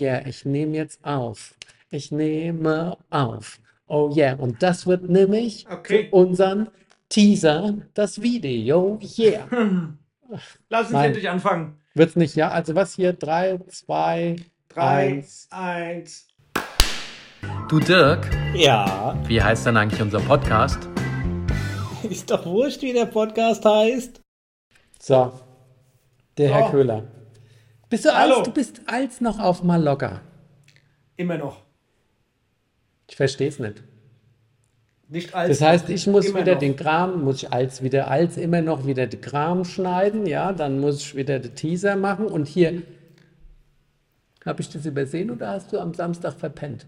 yeah, ich nehme jetzt auf. Ich nehme auf. Oh yeah, und das wird nämlich Okay. für unseren Teaser das Video. Yeah. Lass uns Nein. endlich anfangen. Wird's nicht, ja? Also was hier? Drei, zwei, Drei, eins. eins. Du Dirk, Ja, wie heißt denn eigentlich unser Podcast? ist doch wurscht, wie der Podcast heißt. So, der Herr. Köhler. Bist du Hallo. als, du bist als noch auf Mallorca. Immer noch. Ich verstehe es nicht. Nicht als. Das heißt, ich muss wieder noch. den Kram, muss ich als wieder, als immer noch wieder den Kram schneiden, ja, dann muss ich wieder den Teaser machen und hier, habe ich das übersehen oder hast du am Samstag verpennt?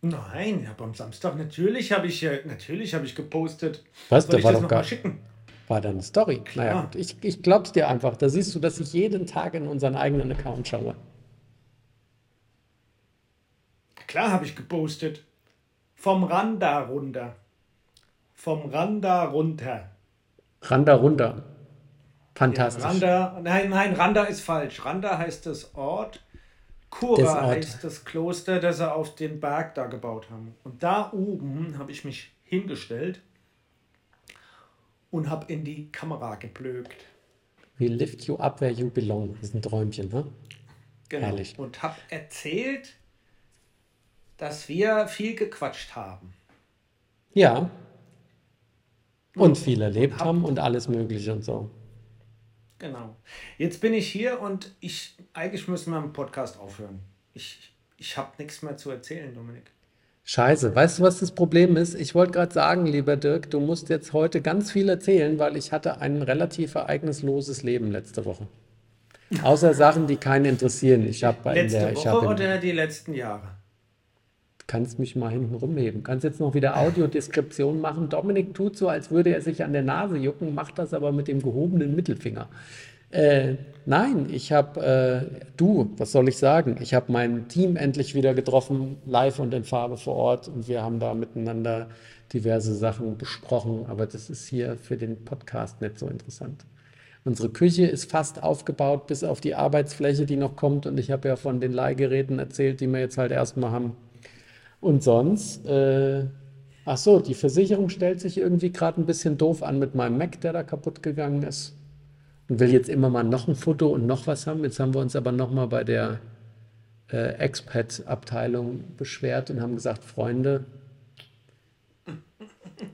Nein, hab am Samstag natürlich habe ich äh, natürlich habe ich gepostet. Was? Soll Da ich war das doch noch gar- mal schicken? War da eine Story? Naja, Klar. gut, ich, ich glaub's dir einfach. Da siehst du, dass ich jeden Tag in unseren eigenen Account schaue. Klar habe ich gepostet. Vom Randa runter. Vom Randa runter. Randa runter. Fantastisch. Randa, nein, nein, Randa ist falsch. Randa heißt das Ort. Kura Das Ort. heißt das Kloster, das sie auf den Berg da gebaut haben. Und da oben habe ich mich hingestellt und habe in die Kamera geblökt. We lift you up where you belong. Das ist ein Träumchen, ne? Genau. Herrlich. Und habe erzählt, dass wir viel gequatscht haben. Ja. Und viel erlebt hab- haben und alles Mögliche und so. Genau. Jetzt bin ich hier und ich eigentlich müssen wir im Podcast aufhören. Ich, ich habe nichts mehr zu erzählen, Dominik. Scheiße, weißt du, was das Problem ist? Ich wollte gerade sagen, lieber Dirk, du musst jetzt heute ganz viel erzählen, weil ich hatte ein relativ ereignisloses Leben letzte Woche. Außer Sachen, die keinen interessieren. Ich habe in Letzte der, ich Woche habe oder die letzten Jahre? kannst mich mal hinten rumheben. Kannst jetzt noch wieder Audiodeskription machen. Dominik tut so, als würde er sich an der Nase jucken, macht das aber mit dem gehobenen Mittelfinger. Äh, nein, ich habe, äh, du, was soll ich sagen? Ich habe mein Team endlich wieder getroffen, live und in Farbe vor Ort und wir haben da miteinander diverse Sachen besprochen, aber das ist hier für den Podcast nicht so interessant. Unsere Küche ist fast aufgebaut, bis auf die Arbeitsfläche, die noch kommt und ich habe ja von den Leihgeräten erzählt, die wir jetzt halt erstmal haben. Und sonst, äh, ach so, die Versicherung stellt sich irgendwie gerade ein bisschen doof an mit meinem Mac, der da kaputt gegangen ist. Und will jetzt immer mal noch ein Foto und noch was haben. Jetzt haben wir uns aber nochmal bei der äh, Expat-Abteilung beschwert und haben gesagt, Freunde,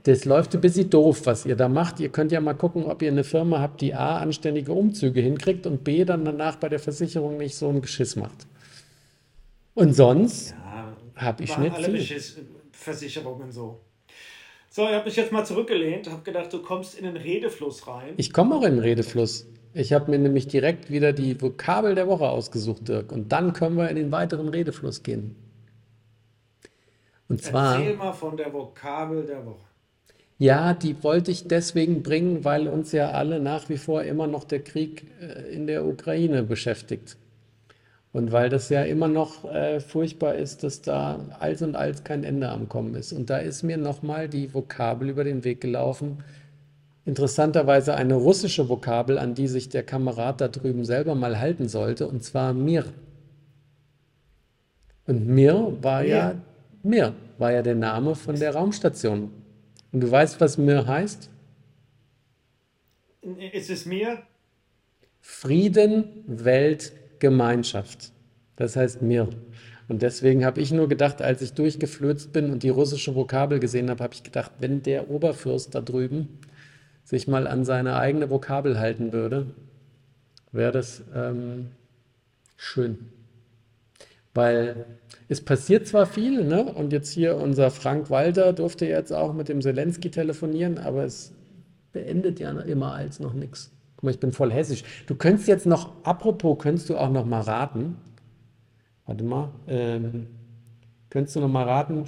das läuft ein bisschen doof, was ihr da macht. Ihr könnt ja mal gucken, ob ihr eine Firma habt, die A, anständige Umzüge hinkriegt und B, dann danach bei der Versicherung nicht so ein Geschiss macht. Und sonst Ja, habe ich nicht alle viel. Versicherungen so. So, ich habe mich jetzt mal zurückgelehnt, habe gedacht, du kommst in den Redefluss rein. Ich komme auch in den Redefluss. Ich habe mir nämlich direkt wieder die Vokabel der Woche ausgesucht, Dirk. Und dann können wir in den weiteren Redefluss gehen. Und zwar, Erzähl mal von der Vokabel der Woche. ja, die wollte ich deswegen bringen, weil uns ja alle nach wie vor immer noch der Krieg äh, in der Ukraine beschäftigt. Und weil das ja immer noch äh, furchtbar ist, dass da als und als kein Ende am Kommen ist. Und da ist mir nochmal die Vokabel über den Weg gelaufen. Interessanterweise eine russische Vokabel, an die sich der Kamerad da drüben selber mal halten sollte, und zwar Mir. Und Mir war ja, Mir war ja der Name von der Raumstation. Und du weißt, was Mir heißt? Ist es mir? Frieden, Welt, Gemeinschaft. Das heißt mir. Und deswegen habe ich nur gedacht, als ich durchgeflözt bin und die russische Vokabel gesehen habe, habe ich gedacht, wenn der Oberfürst da drüben sich mal an seine eigene Vokabel halten würde, wäre das ähm, schön. Weil es passiert zwar viel, ne? Und jetzt hier unser Frank Walter durfte jetzt auch mit dem Zelensky telefonieren, aber es beendet ja immer als noch nichts. Guck mal, ich bin voll hessisch. Du könntest jetzt noch, apropos, könntest du auch noch mal raten. Warte mal. Ähm, könntest du noch mal raten?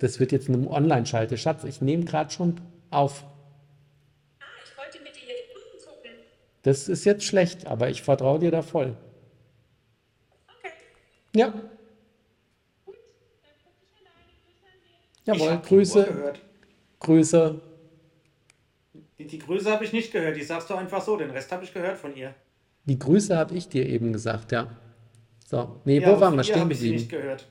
Das wird jetzt eine Online-Schalte. Schatz, ich nehme gerade schon auf. Ich wollte mit dir die gucken. Das ist jetzt schlecht, aber ich vertraue dir da voll. Okay. Ja. Gut, dann guck ich alleine. Grüße an dich. Ich Jawohl, Grüße, gehört. Grüße. Die, die Grüße habe ich nicht gehört, die sagst du einfach so, den Rest habe ich gehört von ihr. Die Grüße habe ich dir eben gesagt, ja. So, nee, Ja, wo waren wir stehen sie geblieben? nicht gehört.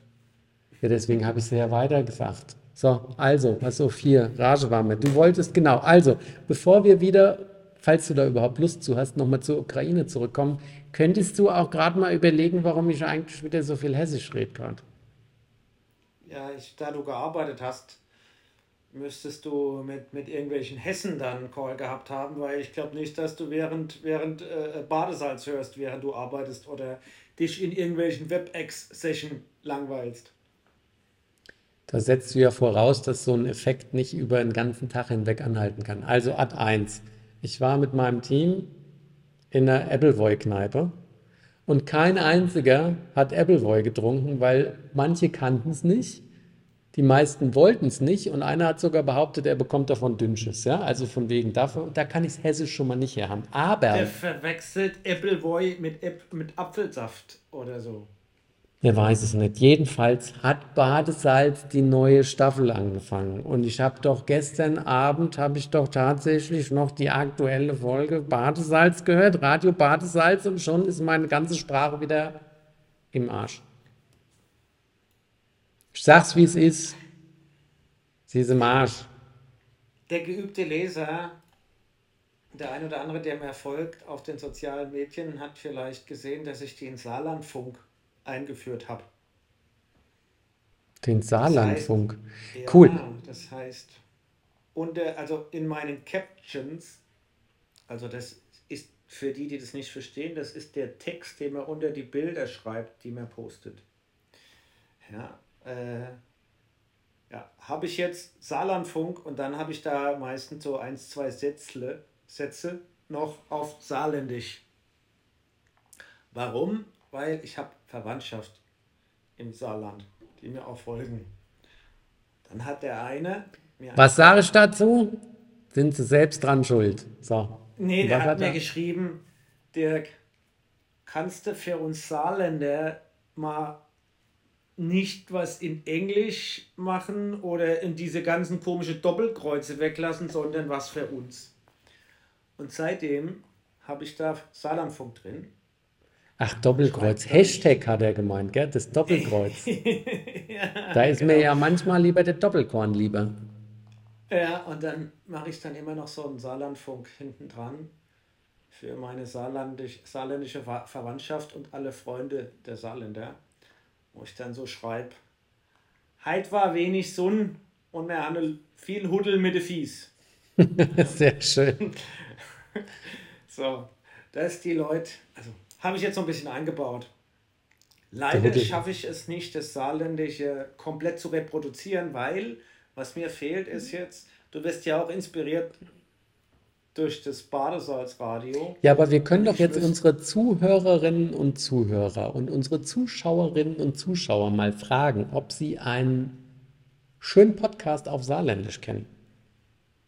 Ja, deswegen habe ich es ja weiter gesagt. So, also, pass auf, hier, Rage war mit. Du wolltest, genau, also, bevor wir wieder, falls du da überhaupt Lust zu hast, nochmal zur Ukraine zurückkommen, könntest du auch gerade mal überlegen, warum ich eigentlich wieder so viel Hessisch rede gerade. Ja, ich, da du gearbeitet hast, müsstest du mit, mit irgendwelchen Hessen dann einen Call gehabt haben, weil ich glaube nicht, dass du während, während äh, Badesalz hörst, während du arbeitest oder dich in irgendwelchen WebEx-Session langweilst. Da setzt du ja voraus, dass so ein Effekt nicht über den ganzen Tag hinweg anhalten kann. Also Ad 1. Ich war mit meinem Team in einer Appleboy-Kneipe und kein einziger hat Appleboy getrunken, weil manche kannten es nicht, die meisten wollten es nicht und einer hat sogar behauptet, er bekommt davon Dünnschiss. Ja? Also von wegen, dafür, da kann ich es hessisch schon mal nicht her haben. Aber Der verwechselt Appleboy mit, mit Apfelsaft oder so. Er weiß es nicht. Jedenfalls hat Badesalz die neue Staffel angefangen. Und ich habe doch gestern Abend, habe ich doch tatsächlich noch die aktuelle Folge Badesalz gehört, Radio Badesalz, und schon ist meine ganze Sprache wieder im Arsch. Ich sag's, wie es ist. Sie ist im Arsch. Der geübte Leser, der ein oder andere, der mir folgt auf den sozialen Medien, hat vielleicht gesehen, dass ich den Saarlandfunk eingeführt habe. Den Saarlandfunk. Ja, Cool. Das heißt, unter, also in meinen Captions, also das ist für die, die das nicht verstehen, das ist der Text, den man unter die Bilder schreibt, die man postet. Ja, äh, ja, habe ich jetzt Saarlandfunk und dann habe ich da meistens so eins, zwei Sätzle, Sätze noch auf Saarländisch. Warum? Weil ich habe Verwandtschaft im Saarland, die mir auch folgen. Dann hat der eine Was sage ich dazu? Sind Sie selbst dran schuld. So. Nee, der was hat mir er? geschrieben, Dirk, kannst du für uns Saarländer mal nicht was in Englisch machen oder in diese ganzen komischen Doppelkreuze weglassen, sondern was für uns. Und seitdem habe ich da Saarlandfunk drin. Ach, Doppelkreuz. Hashtag hat er gemeint, gell? Das Doppelkreuz. da ist mir ja manchmal lieber der Doppelkorn lieber. Ja, und dann mache ich dann immer noch so einen Saarlandfunk hinten dran für meine saarländisch, saarländische Ver- Verwandtschaft und alle Freunde der Saarländer, wo ich dann so schreibe, Heit war wenig Sonn und wir haben viel Huddel mit den Fies. Sehr schön. So, dass die Leute, also habe ich jetzt noch ein bisschen eingebaut. Leider schaffe ich es nicht, das Saarländische komplett zu reproduzieren, weil was mir fehlt ist jetzt, du wirst ja auch inspiriert durch das Badesalzradio. Ja, aber wir können doch jetzt unsere Zuhörerinnen und Zuhörer und unsere Zuschauerinnen und Zuschauer mal fragen, ob sie einen schönen Podcast auf Saarländisch kennen.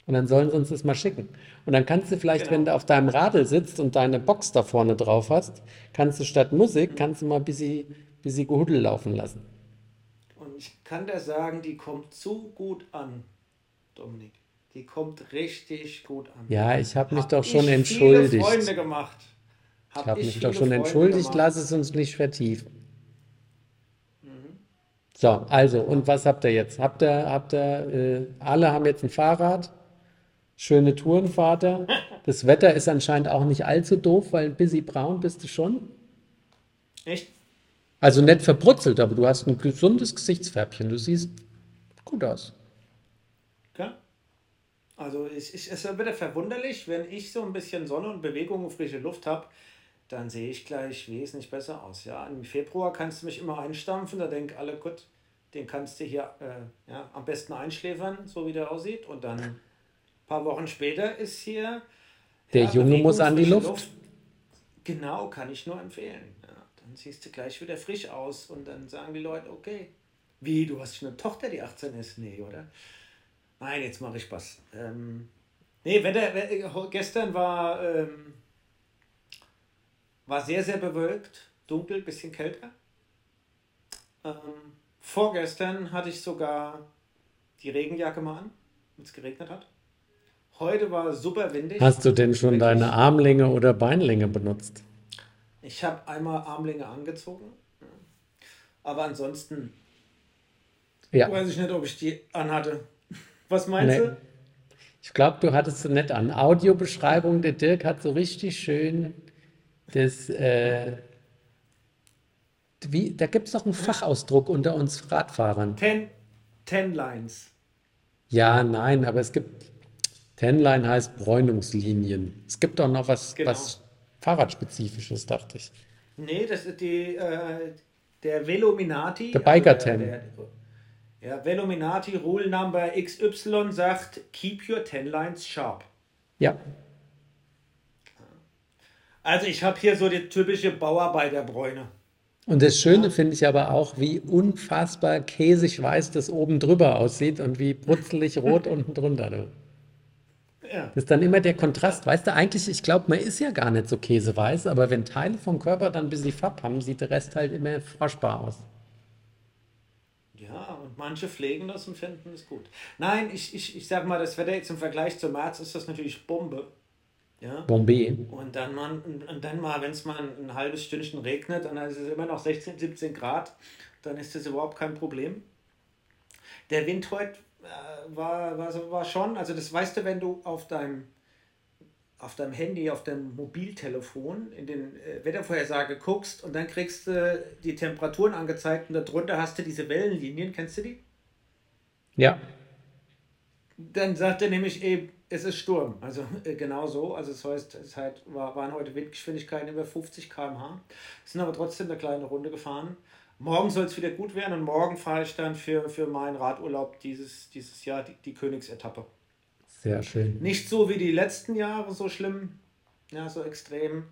Und dann sollen sie uns das mal schicken. Und dann kannst du vielleicht, Genau. wenn du auf deinem Radl sitzt und deine Box da vorne drauf hast, kannst du statt Musik, kannst du mal ein bisschen, bisschen Gehuddel laufen lassen. Und ich kann dir sagen, die kommt so gut an, Dominik. Die kommt richtig gut an. Ja, ich habe mich Hab doch schon entschuldigt. Viele Freunde gemacht. Ich habe mich doch schon Freunde entschuldigt, gemacht. lass es uns nicht vertiefen. Mhm. So, also, und was habt ihr jetzt? Habt ihr, habt ihr, äh, alle haben jetzt ein Fahrrad, schöne Touren, Vater. Das Wetter ist anscheinend auch nicht allzu doof, weil ein bisschen braun bist du schon. Echt? Also nicht verbrutzelt, aber du hast ein gesundes Gesichtsfärbchen. Du siehst gut aus. Also ich, ich, es wird wieder verwunderlich, wenn ich so ein bisschen Sonne und Bewegung und frische Luft habe, dann sehe ich gleich wesentlich besser aus. Ja, im Februar kannst du mich immer einstampfen, da denken alle, gut, den kannst du hier äh, ja, am besten einschläfern, so wie der aussieht. Und dann ein paar Wochen später ist hier. Der ja, Junge Bewegung, muss an die frische Luft. Genau, kann ich nur empfehlen. Ja, dann siehst du gleich wieder frisch aus und dann sagen die Leute, okay, wie, du hast eine Tochter, die 18 ist? Nee, oder? Nein, jetzt mache ich Spaß. Ähm, nee, Wetter, we- gestern war, ähm, war sehr, sehr bewölkt, dunkel, bisschen kälter. Ähm, vorgestern hatte ich sogar die Regenjacke mal an, wenn es geregnet hat. Heute war super windig. Hast du denn schon deine Armlänge oder Beinlänge benutzt? Ich habe einmal Armlänge angezogen. Aber ansonsten Ja, weiß ich nicht, ob ich die anhatte. Was meinst nee. du? Ich glaube, du hattest so nett an. Audiobeschreibung, der Dirk hat so richtig schön das, äh, wie, da gibt es doch einen Fachausdruck unter uns Radfahrern. Ten, ten Lines. Ja, nein, aber es gibt, Tenline heißt Bräunungslinien. Es gibt doch noch was, Genau. was Fahrradspezifisches, dachte ich. Nee, das ist die, äh, der Velominati. Der Biker also der, Ten. der, ja, Velominati Rule Number XY sagt, keep your ten lines sharp. Ja, Also ich habe hier so die typische Bauarbeiterbräune. und das Schöne finde ich aber auch, wie unfassbar käsig weiß das oben drüber aussieht und wie brutzelig rot unten drunter. Du. Ja. Das ist dann immer der Kontrast. Weißt du, eigentlich, ich glaube, man ist ja gar nicht so käseweiß, aber wenn Teile vom Körper dann ein bisschen Farb haben, sieht der Rest halt immer froschbar aus. Ja, und manche pflegen das und finden es gut. Nein, ich, ich, ich sag mal, das Wetter jetzt im Vergleich zum März ist das natürlich Bombe. Ja. Bombay. Und dann, man, und dann mal, wenn es mal ein, ein halbes Stündchen regnet und dann ist es immer noch 16, 17 Grad, dann ist das überhaupt kein Problem. Der Wind heute äh, war, war, war schon, also das weißt du, wenn du auf deinem, auf deinem Handy, auf deinem Mobiltelefon in den äh, Wettervorhersage guckst und dann kriegst du die Temperaturen angezeigt und darunter hast du diese Wellenlinien, kennst du die? Ja, Dann sagt er nämlich eben, es ist Sturm. Also äh, genau so. Also das heißt, es halt, war, waren heute Windgeschwindigkeiten über 50 km/h. Sind aber trotzdem eine kleine Runde gefahren. Morgen soll es wieder gut werden und morgen fahre ich dann für, für meinen Radurlaub dieses, dieses Jahr die, die Königsetappe. Sehr schön. Nicht so wie die letzten Jahre, so schlimm, ja, so extrem.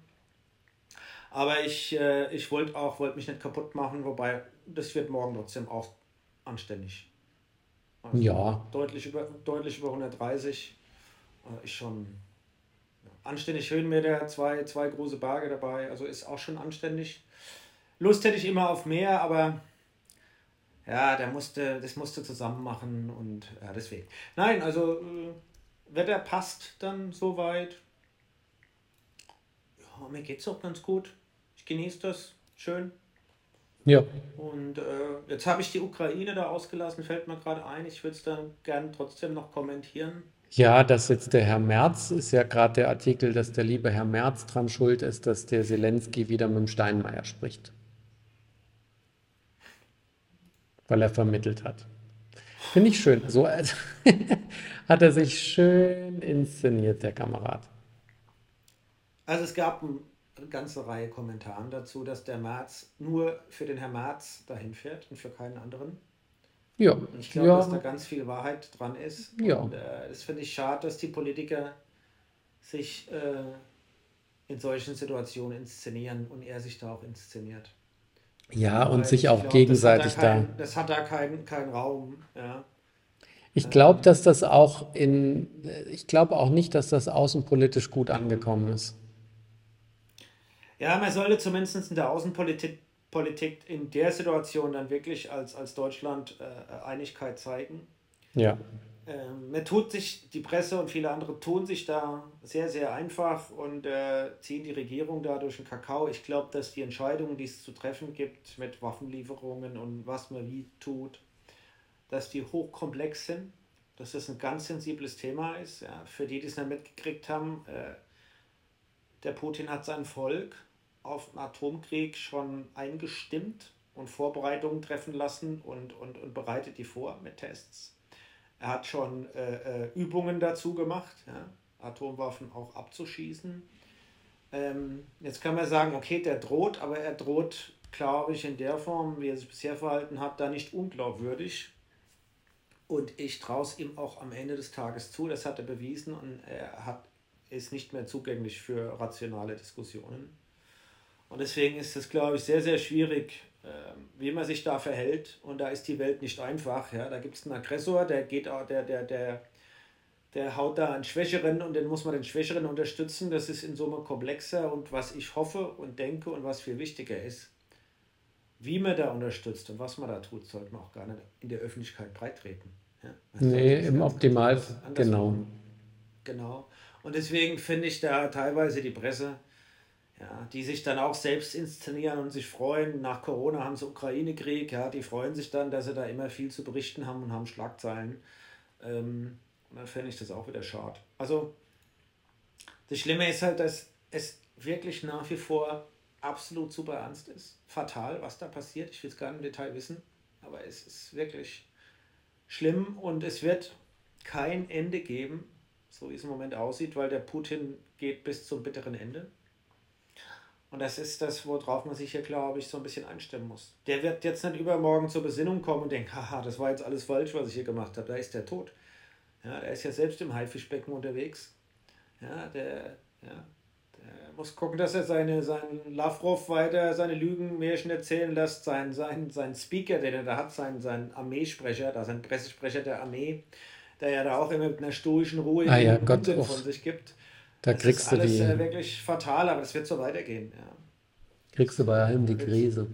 Aber ich, äh, ich wollte auch, wollte mich nicht kaputt machen, wobei das wird morgen trotzdem auch anständig. Also Ja. Deutlich über, deutlich über 130 äh, ist schon anständig Höhenmeter, zwei, zwei große Berge dabei, also ist auch schon anständig. Lust hätte ich immer auf mehr, aber ja, der musste, das musste zusammen machen und ja, deswegen. Nein, also äh, Wetter passt dann soweit. Ja, mir geht's auch ganz gut. Ich genieße das schön. Ja, Und äh, jetzt habe ich die Ukraine da ausgelassen, fällt mir gerade ein. Ich würde es dann gern trotzdem noch kommentieren. ja, dass jetzt der Herr Merz, ist ja gerade der Artikel, dass der liebe Herr Merz dran schuld ist, dass der Zelensky wieder mit dem Steinmeier spricht. Weil er vermittelt hat. Finde ich schön. So als hat er sich schön inszeniert, der Kamerad. Also es gab ein, eine ganze Reihe Kommentaren dazu, dass der Merz nur für den Herrn Merz dahin fährt und für keinen anderen. Ja, Und ich glaube, dass da ja, ganz viel Wahrheit dran ist. Ja. Und äh, das finde ich schade, dass die Politiker sich äh, in solchen Situationen inszenieren und er sich da auch inszeniert. Ja, und Weil sich ich auch glaub, gegenseitig das da. das hat da keinen kein Raum. Ja. Ich glaube, dass das auch in, ich glaube auch nicht, dass das außenpolitisch gut angekommen ist. Ja, man sollte zumindest in der Außenpolitik Politik in der Situation dann wirklich als, als Deutschland äh, Einigkeit zeigen. Ja, Ähm, mir tut sich, die Presse und viele andere tun sich da sehr, sehr einfach und äh, ziehen die Regierung da durch den Kakao. Ich glaube, dass die Entscheidungen, die es zu treffen gibt mit Waffenlieferungen und was man wie tut, dass die hochkomplex sind, dass das ein ganz sensibles Thema ist. Ja. Für die, die es nicht mitgekriegt haben, äh, der Putin hat sein Volk auf einen Atomkrieg schon eingestimmt und Vorbereitungen treffen lassen und, und, und bereitet die vor mit Tests. Er hat schon äh, äh, Übungen dazu gemacht, ja, Atomwaffen auch abzuschießen. Ähm, jetzt kann man sagen, okay, der droht, aber er droht, glaube ich, in der Form, wie er sich bisher verhalten hat, da nicht unglaubwürdig. Und ich traue es ihm auch am Ende des Tages zu, das hat er bewiesen und er hat, ist nicht mehr zugänglich für rationale Diskussionen. Und deswegen ist es, glaube ich, sehr, sehr schwierig, wie man sich da verhält. Und da ist die Welt nicht einfach. Ja? Da gibt es einen Aggressor, der geht auch, der, der, der, der haut da einen Schwächeren und den muss man den Schwächeren unterstützen. Das ist in Summe komplexer und was ich hoffe und denke und was viel wichtiger ist, wie man da unterstützt und was man da tut, sollte man auch gar nicht in der Öffentlichkeit breittreten. Ja? Nee, im Optimal, genau. Genau. Und deswegen finde ich da teilweise die Presse, ja, die sich dann auch selbst inszenieren und sich freuen. Nach Corona haben sie Ukraine-Krieg, ja, die freuen sich dann, dass sie da immer viel zu berichten haben und haben Schlagzeilen. Ähm, und dann fände ich das auch wieder schade. Also, das Schlimme ist halt, dass es wirklich nach wie vor absolut super ernst ist. Fatal, was da passiert. Ich will es gar nicht im Detail wissen, aber es ist wirklich schlimm und es wird kein Ende geben, so wie es im Moment aussieht, weil der Putin geht bis zum bitteren Ende. Und das ist das, worauf man sich hier, glaube ich, so ein bisschen einstimmen muss. Der wird jetzt nicht übermorgen zur Besinnung kommen und denken, haha, das war jetzt alles falsch, was ich hier gemacht habe. Da ist der tot. Ja, der ist ja selbst im Haifischbecken unterwegs. Ja, der, ja, der muss gucken, dass er seine, seinen Lavrov weiter seine Lügenmärchen erzählen lässt. Sein, sein, sein Speaker, den er da hat, sein, sein Armeesprecher, da sein Pressesprecher der Armee, der ja da auch immer mit einer stoischen Ruhe Ah ja, Gott, von sich gibt. Da Das kriegst ist du alles die, äh, wirklich fatal, aber das wird so weitergehen. Ja. kriegst du bei allem die Krise.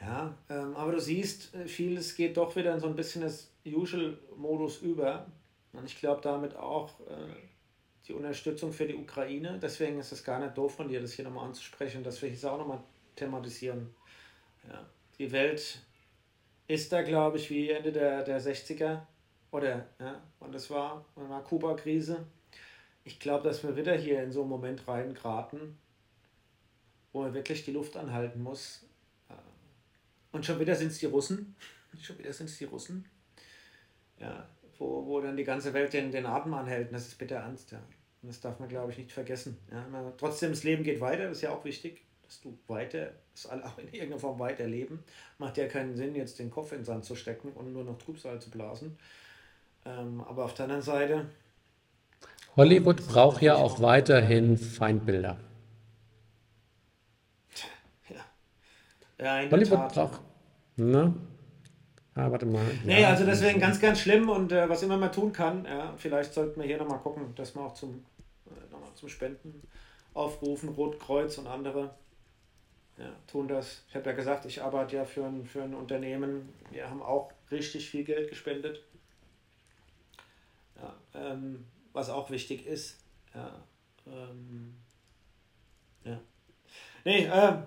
Ja, ähm, aber du siehst, äh, vieles geht doch wieder in so ein bisschen das Usual-Modus über. Und ich glaube damit auch äh, die Unterstützung für die Ukraine. Deswegen ist es gar nicht doof von dir, das hier nochmal anzusprechen, dass wir hier auch nochmal thematisieren. Ja. Die Welt ist da, glaube ich, wie Ende der, der 60er oder, ja, und das war, wann war Kuba-Krise. Ich glaube, dass wir wieder hier in so einen Moment reingeraten, wo man wirklich die Luft anhalten muss. Und schon wieder sind es die Russen. Schon wieder sind es die Russen. Ja, wo, wo dann die ganze Welt den, den Atem anhält. Und das ist bitter ernst, ja. Und das darf man, glaube ich, nicht vergessen. Ja, man, trotzdem, das Leben geht weiter, das ist ja auch wichtig, dass du weiter, dass alle auch in irgendeiner Form weiterleben. Macht ja keinen Sinn, jetzt den Kopf in den Sand zu stecken und nur noch Trübsal zu blasen. Ähm, aber auf der anderen Seite, Hollywood braucht ja auch weiterhin Feindbilder. ja, in Hollywood Tat. braucht. Ne? Ah, warte mal. Nee, Ja. also deswegen ganz, ganz schlimm und äh, was immer man tun kann, ja, vielleicht sollten wir hier nochmal gucken, dass wir auch zum, äh, noch mal zum Spenden aufrufen, Rotkreuz und andere ja, tun das. Ich habe ja gesagt, ich arbeite ja für ein, für ein Unternehmen, wir haben auch richtig viel Geld gespendet, ja, ähm, was auch wichtig ist. Ja, ähm, ja. Nee, ähm,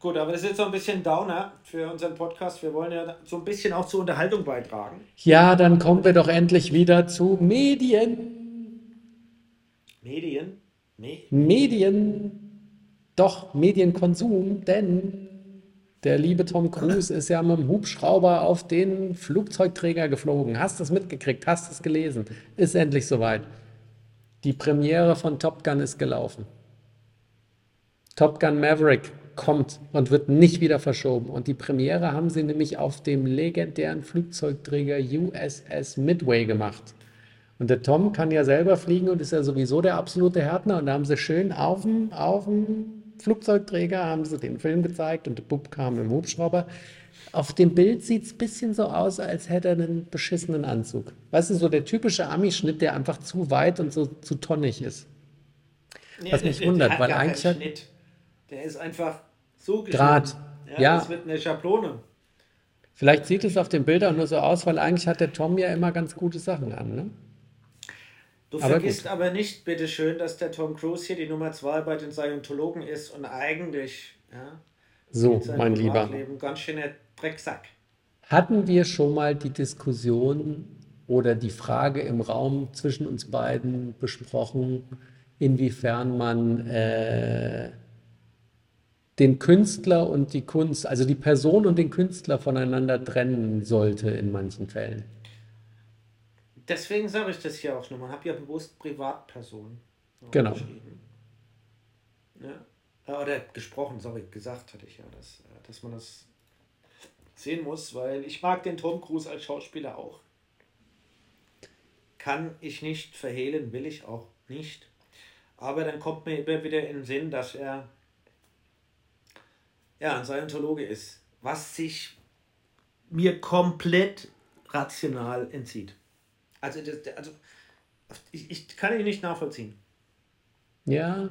Gut, aber das ist jetzt so ein bisschen Downer für unseren Podcast. Wir wollen ja so ein bisschen auch zur Unterhaltung beitragen. Ja, dann kommen wir doch endlich wieder zu Medien. Medien? Nee. Medien. Doch, Medienkonsum, denn der liebe Tom Cruise ist ja mit dem Hubschrauber auf den Flugzeugträger geflogen. Hast du es mitgekriegt? Hast du es gelesen? Ist endlich soweit. Die Premiere von Top Gun ist gelaufen. Top Gun Maverick kommt und wird nicht wieder verschoben. Und die Premiere haben sie nämlich auf dem legendären Flugzeugträger USS Midway gemacht. Und der Tom kann ja selber fliegen und ist ja sowieso der absolute Härtner. Und da haben sie schön auf dem, auf dem Flugzeugträger haben sie den Film gezeigt und der Bub kam im Hubschrauber. Auf dem Bild sieht es ein bisschen so aus, als hätte er einen beschissenen Anzug. Weißt du, so der typische Ami-Schnitt, der einfach zu weit und so zu tonnig ist. Nee, Was mich der- der wundert, hat weil eigentlich hat- Schnitt. Der ist einfach so geschnitten. Ja. Das wird eine Schablone. Vielleicht sieht es auf den Bildern nur so aus, weil eigentlich hat der Tom ja immer ganz gute Sachen an. Ne? Du Aber vergisst gut. aber nicht, bitteschön, dass der Tom Cruise hier die Nummer zwei bei den Scientologen ist und eigentlich ja, So, mein Lieber. Ganz schöner Drecksack. Hatten wir schon mal die Diskussion oder die Frage im Raum zwischen uns beiden besprochen, inwiefern man äh, den Künstler und die Kunst, also die Person und den Künstler voneinander trennen sollte in manchen Fällen? Deswegen sage ich das hier auch. Man hat ja bewusst Privatperson Genau. geschrieben. Ja. Oder gesprochen, sorry, gesagt hatte ich ja, dass, äh, dass man das sehen muss, weil ich mag den Tom Cruise als Schauspieler auch. Kann ich nicht verhehlen, will ich auch nicht. Aber dann kommt mir immer wieder in den Sinn, dass er ja, ein Scientologe ist, was sich mir komplett rational entzieht. Also, das, also ich, ich kann ihn nicht nachvollziehen. Ja,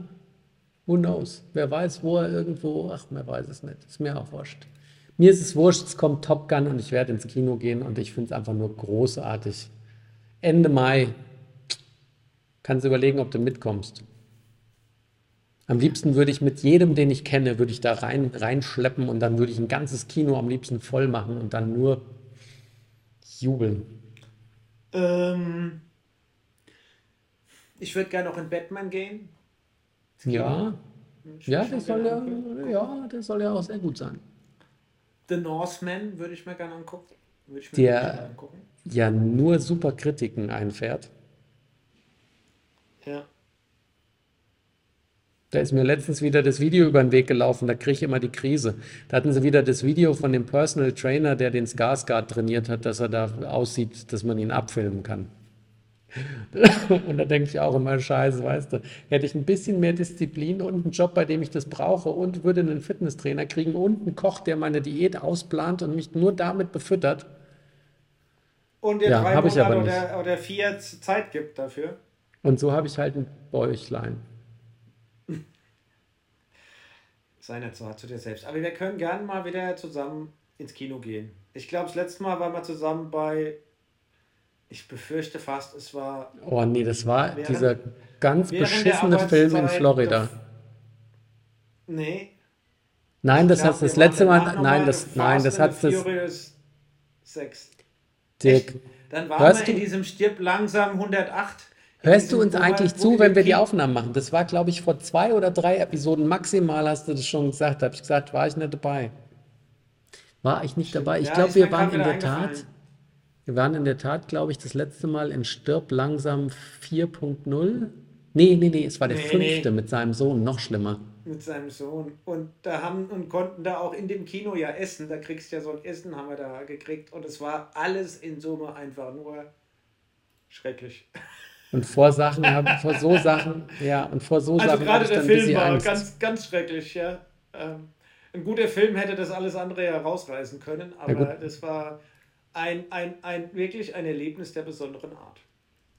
who knows? Wer weiß, wo er irgendwo, ach, man weiß es nicht. Ist mir auch wurscht. Mir ist es wurscht, es kommt Top Gun und ich werde ins Kino gehen und ich finde es einfach nur großartig. Ende Mai kannst du überlegen, ob du mitkommst. Am liebsten würde ich mit jedem, den ich kenne, würde ich da rein, reinschleppen und dann würde ich ein ganzes Kino am liebsten voll machen und dann nur jubeln. Ähm, ich würde gerne noch in Batman gehen. Ja, ja, der soll ja, ja, der soll ja auch sehr gut sein. The Northman würde ich mir gerne angucken. Mir Der- gerne angucken. Ja, nur super Kritiken einfährt. Ja. Da ist mir letztens wieder das Video über den Weg gelaufen, da kriege ich immer die Krise. Da hatten sie wieder das Video von dem Personal Trainer, der den Skarsgård trainiert hat, dass er da aussieht, dass man ihn abfilmen kann. Und da denke ich auch immer, scheiße, weißt du, hätte ich ein bisschen mehr Disziplin und einen Job, bei dem ich das brauche und würde einen Fitnesstrainer kriegen und einen Koch, der meine Diät ausplant und mich nur damit befüttert. Und dir Ja, drei Monate oder, oder vier Zeit gibt dafür. Und so habe ich halt ein Bäuchlein. Sei nicht so hart zu dir selbst. Aber wir können gerne mal wieder zusammen ins Kino gehen. Ich glaube, das letzte Mal waren wir zusammen bei. Ich befürchte fast, es war. Oh nee, das war Während- dieser ganz beschissene Film in Florida. der- Nee. Nein, das glaub, hat das letzte Mal, nein, das, nein, das hat das, Furious 6. der, Echt? Dann waren Hörst wir in du- diesem Stirb langsam 108. Hörst du uns eigentlich zu, wenn wir die Aufnahmen machen? Das war, glaube ich, vor zwei oder drei Episoden maximal, hast du das schon gesagt. Da habe ich gesagt, war ich nicht dabei. War ich nicht dabei? Ich Ja, glaube, wir waren in der Tat, wir waren in der Tat, glaube ich, das letzte Mal in Stirb langsam 4.0. Nee, nee, nee, es war der Nee, fünfte nee. mit seinem Sohn, noch schlimmer. mit seinem Sohn. Und da haben und konnten da auch in dem Kino ja essen. Da kriegst du ja so ein Essen, haben wir da gekriegt. Und es war alles in Summe einfach nur schrecklich. Und vor Sachen, hab- vor so Sachen, ja, und vor so Also Sachen habe gerade der Film war Angst. ganz, ganz schrecklich, ja. Ähm, ein guter Film hätte das alles andere ja rausreißen können, aber das war ein, ein, ein, wirklich ein Erlebnis der besonderen Art.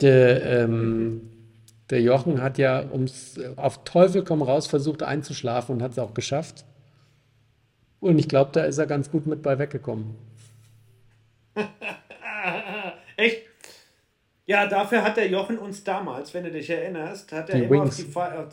Der, ähm, der Jochen hat ja ums, auf Teufel komm raus versucht einzuschlafen und hat es auch geschafft. Und ich glaube, da ist er ganz gut mit bei weggekommen. Echt? Ja, dafür hat der Jochen uns damals, wenn du dich erinnerst, hat er Die immer Wings. auf die Fa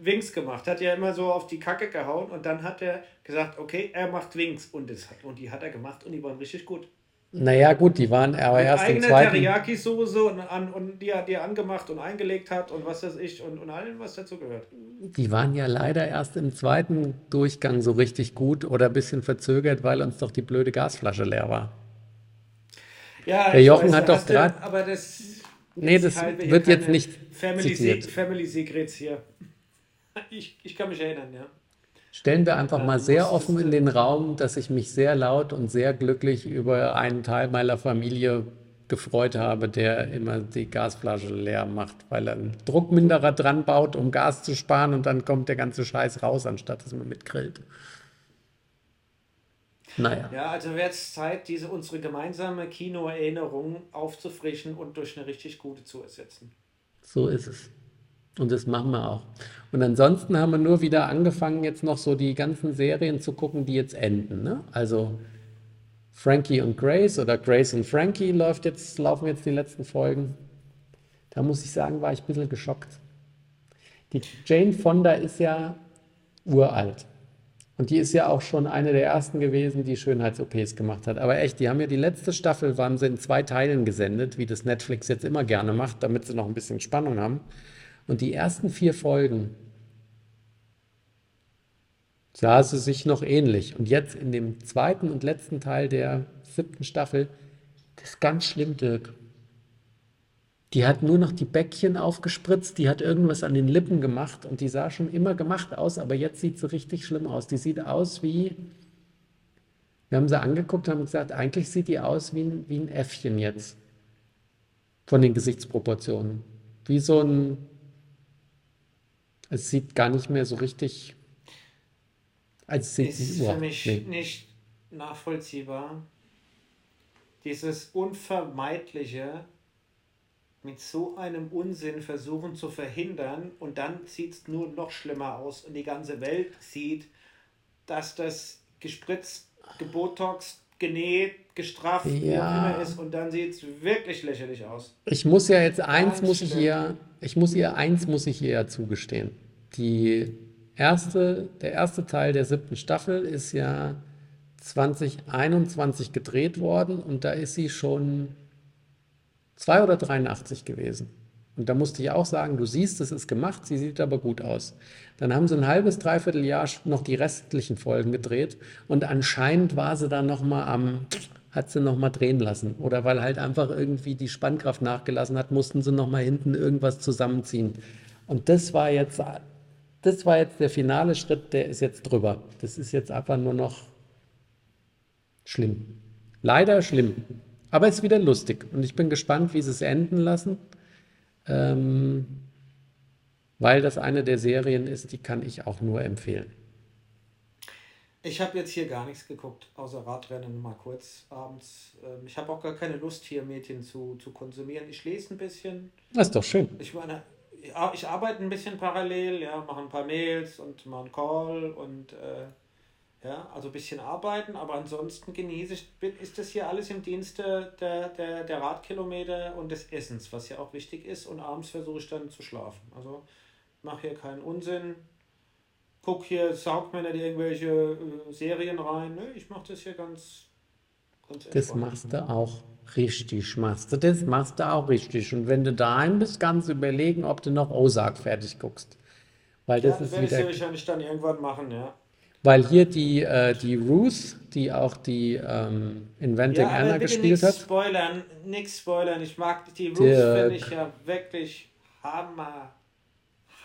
Wings gemacht, hat ja immer so auf die Kacke gehauen und dann hat er gesagt, okay, er macht Wings und, das, hat- und die hat er gemacht und die waren richtig gut. Naja, gut, die waren aber Mit erst im eigener zweiten. Teriyaki-Soße und, an, und die, er- die er angemacht und eingelegt hat und was weiß ich und, und allem, was dazu gehört. Die waren ja leider erst im zweiten Durchgang so richtig gut oder ein bisschen verzögert, weil uns doch die blöde Gasflasche leer war. Ja, Der ich Jochen weiß, hat doch grad- Aber das. Nee, das wird jetzt nicht Family, zitiert. Se Family Secrets hier. Ich, ich kann mich erinnern, ja. Stellen wir einfach mal sehr offen in den Raum, dass ich mich sehr laut und sehr glücklich über einen Teil meiner Familie gefreut habe, der immer die Gasflasche leer macht, weil er einen Druckminderer dran baut, um Gas zu sparen und dann kommt der ganze Scheiß raus, anstatt dass man mitgrillt. Naja, Ja, also wäre es Zeit, diese unsere gemeinsame Kinoerinnerung aufzufrischen und durch eine richtig gute zu ersetzen. so ist es. Und das machen wir auch. Und ansonsten haben wir nur wieder angefangen, jetzt noch so die ganzen Serien zu gucken, die jetzt enden. Ne? Also Frankie und Grace oder Grace und Frankie läuft jetzt, laufen jetzt die letzten Folgen. Da muss ich sagen, war ich ein bisschen geschockt. Die Jane Fonda ist ja uralt. Und die ist ja auch schon eine der ersten gewesen, die Schönheits-OPs gemacht hat. Aber echt, die haben ja die letzte Staffel, waren sie in zwei Teilen gesendet, wie das Netflix jetzt immer gerne macht, damit sie noch ein bisschen Spannung haben. Und die ersten vier Folgen sah sie sich noch ähnlich. Und jetzt in dem zweiten und letzten Teil der siebten Staffel, das ist ganz schlimm, Dirk. Die hat nur noch die Bäckchen aufgespritzt, die hat irgendwas an den Lippen gemacht und die sah schon immer gemacht aus, aber jetzt sieht sie richtig schlimm aus. Die sieht aus wie, wir haben sie angeguckt und haben gesagt, eigentlich sieht die aus wie ein, wie ein Äffchen jetzt. Von den Gesichtsproportionen. Wie so ein, es sieht gar nicht mehr so richtig, als sieht Ist sie, für oh, mich nee. nicht nachvollziehbar. Dieses Unvermeidliche mit so einem Unsinn versuchen zu verhindern und dann sieht es nur noch schlimmer aus und die ganze Welt sieht, dass das gespritzt, gebotoxt, genäht, gestrafft, wie auch Ja. immer ist und dann sieht es wirklich lächerlich aus. Ich muss ja jetzt eins Ganz muss ich ihr, ich muss ihr eins muss ich ihr ja zugestehen. Die erste, der erste Teil der siebten Staffel ist ja 2021 gedreht worden und da ist sie schon 2 oder 83 gewesen. Und da musste ich auch sagen, du siehst, es ist gemacht, sie sieht aber gut aus. Dann haben sie ein halbes, dreiviertel Jahr noch die restlichen Folgen gedreht und anscheinend war sie dann nochmal am, hat sie nochmal drehen lassen. Oder weil halt einfach irgendwie die Spannkraft nachgelassen hat, mussten sie nochmal hinten irgendwas zusammenziehen. Und das war jetzt, das war jetzt der finale Schritt, der ist jetzt drüber. Das ist jetzt einfach nur noch schlimm. Leider schlimm. Aber es ist wieder lustig. Und ich bin gespannt, wie sie es enden lassen. Ähm, weil das eine der Serien ist, die kann ich auch nur empfehlen. Ich habe jetzt hier gar nichts geguckt, außer Radrennen mal kurz abends. Ähm, Ich habe auch gar keine Lust, hier Medien zu, zu konsumieren. Ich lese ein bisschen. Das ist doch schön. Ich meine, ich arbeite ein bisschen parallel, ja, mache ein paar Mails und mal einen Call und äh, ja, also ein bisschen arbeiten, aber ansonsten genieße ich, ist das hier alles im Dienste der, der, der Radkilometer und des Essens, was ja auch wichtig ist und abends versuche ich dann zu schlafen. Also mache hier keinen Unsinn, guck hier, saug mir nicht irgendwelche äh, Serien rein, Nö, ich mache das hier ganz, ganz Das entspannt. machst du auch richtig, machst du. Das machst du auch richtig. Und wenn du daheim bist, kannst du überlegen, ob du noch Ozark fertig guckst. Weil Ja, das ist werde ich wahrscheinlich dann irgendwann machen, ja. Weil hier die, äh, die Ruth, die auch die ähm, Inventing Ja, Anna bitte gespielt nichts hat, spoilern, nichts spoilern. Ich mag die Ruth, finde ich ja wirklich Hammer.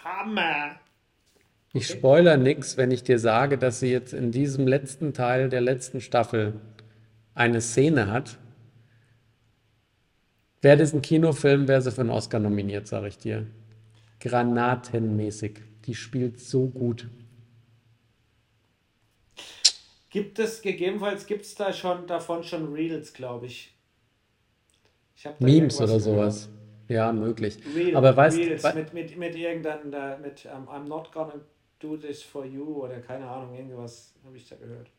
Hammer. ich spoiler nix, wenn ich dir sage, dass sie jetzt in diesem letzten Teil der letzten Staffel eine Szene hat. Wäre das ein Kinofilm, wäre sie für einen Oscar nominiert, sage ich dir. Granatenmäßig. Die spielt so gut. Gibt es, gegebenenfalls gibt es da schon davon schon Reels, glaube ich. ich Memes oder sowas. Ja, möglich. Reel, Aber weißt Reels mit, mit, mit irgendeinem, mit um, I'm not gonna do this for you oder keine Ahnung, irgendwas habe ich da gehört.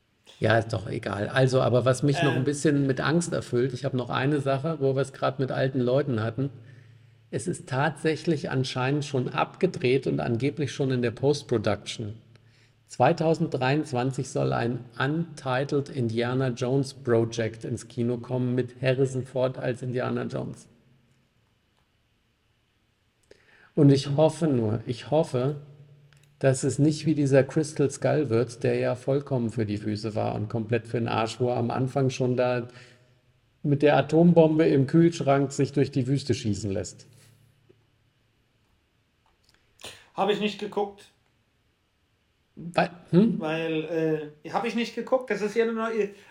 Ja, ist doch egal. Also, aber was mich noch ein Ähm. bisschen mit Angst erfüllt, ich habe noch eine Sache, wo wir es gerade mit alten Leuten hatten. Es ist tatsächlich anscheinend schon abgedreht und angeblich schon in der Post-Production. 2023 soll ein Untitled Indiana Jones Project ins Kino kommen mit Harrison Ford als Indiana Jones. Und ich hoffe nur, ich hoffe, dass es nicht wie dieser Crystal Skull wird, der ja vollkommen für die Füße war und komplett für den Arsch, wo er am Anfang schon da mit der Atombombe im Kühlschrank sich durch die Wüste schießen lässt. Habe ich nicht geguckt, Weil, hm? weil äh, habe ich nicht geguckt. Das ist ja nur,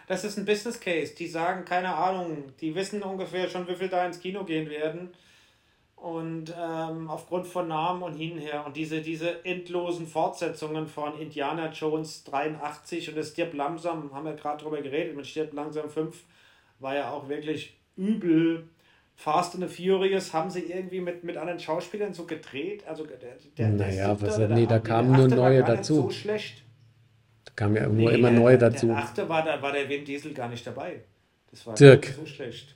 das ist ein Business Case. Die sagen, keine Ahnung, die wissen ungefähr schon, wie viel da ins Kino gehen werden. Und ähm, aufgrund von Namen und hin und her. Und diese, diese endlosen Fortsetzungen von Indiana Jones 83 und das Stirb langsam, haben wir gerade drüber geredet, mit Stirb langsam 5 war ja auch wirklich übel. Fast and the Furious haben sie irgendwie mit, mit anderen Schauspielern so gedreht. Also der, der, der Naja, siebte was- der nee, da kamen der nur neue dazu. So schlecht. Da kamen ja Nee, immer der, neue der, dazu. Der achte war, da war der Vin Diesel gar nicht dabei. Das war Dirk. so schlecht.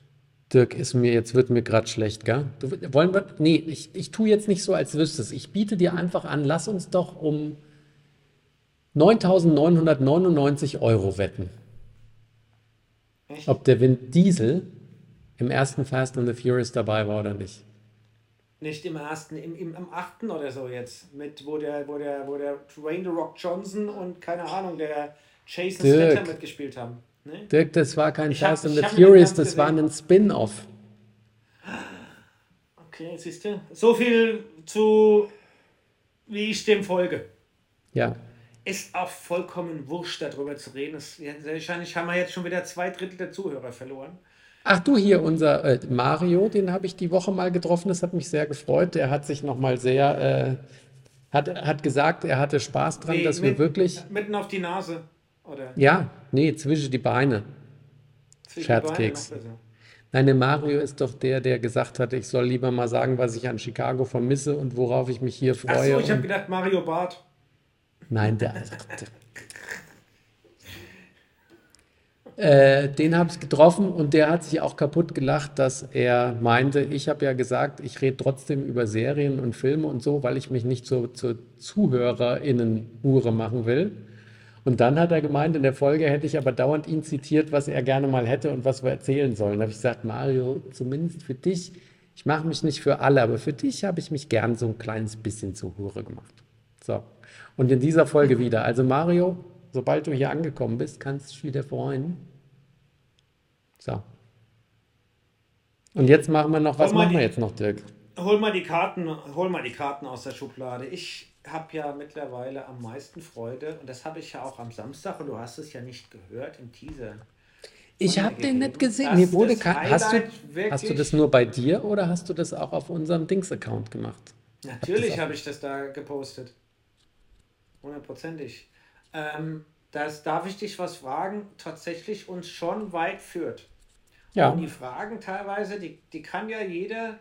Dirk, ist mir, jetzt wird mir gerade schlecht, gell? Du, wollen wir, nee, ich, ich tue jetzt nicht so, als wüsstest. Ich biete dir einfach an, lass uns doch um 9.999 Euro wetten, Echt? ob der Vin Diesel im ersten Fast and the Furious dabei war oder nicht. Nicht im ersten, im, im, im achten oder so jetzt. Mit, wo der, wo der, wo der Dwayne The Rock Johnson und keine Ahnung, der Jason Dirk. Statham mitgespielt haben. Ne? Dirk, das war kein Ich hab- Fast and the hab ihn nicht Furious, das war gesehen. ein Spin-off. Okay, siehst du? So viel zu, wie ich dem folge. Ja, Ist auch vollkommen wurscht, darüber zu reden. Es, wahrscheinlich haben wir jetzt schon wieder zwei Drittel der Zuhörer verloren. Ach du, hier unser äh, Mario, den habe ich die Woche mal getroffen, das hat mich sehr gefreut. Der hat sich nochmal sehr, äh, hat, hat gesagt, er hatte Spaß dran, Nee, dass wir mit- wirklich, Mitten auf die Nase. Oder ja, nee, zwischen die Beine. zwischen die Scherzkeks. Beine noch besser. Nein, der Mario ist doch der, der gesagt hat, ich soll lieber mal sagen, was ich an Chicago vermisse und worauf ich mich hier freue. so, ich habe gedacht, Mario Barth. nein, der, der Äh, den habe ich getroffen und der hat sich auch kaputt gelacht, dass er meinte, ich habe ja gesagt, ich rede trotzdem über Serien und Filme und so, weil ich mich nicht zur, zur ZuhörerInnen-Hure machen will. Und dann hat er gemeint, in der Folge hätte ich aber dauernd ihn zitiert, was er gerne mal hätte und was wir erzählen sollen. Da habe ich gesagt, Mario, zumindest für dich, ich mache mich nicht für alle, aber für dich habe ich mich gern so ein kleines bisschen zur Hure gemacht. So. Und in dieser Folge wieder. Also Mario, sobald du hier angekommen bist, kannst du dich wieder freuen. So. Und jetzt machen wir noch, was machen wir die- jetzt noch, Dirk? Hol mal die Karten, hol mal die Karten aus der Schublade. Ich habe ja mittlerweile am meisten Freude und das habe ich ja auch am Samstag und du hast es ja nicht gehört im Teaser. Ich habe den nicht gesehen. Mir wurde hast, du, hast du das nur bei dir oder hast du das auch auf unserem Dings-Account gemacht? Natürlich habe ich das da gepostet. Hundertprozentig. Ähm, das darf ich dich was fragen, tatsächlich uns schon weit führt. Ja. Und die Fragen teilweise, die, die kann ja jeder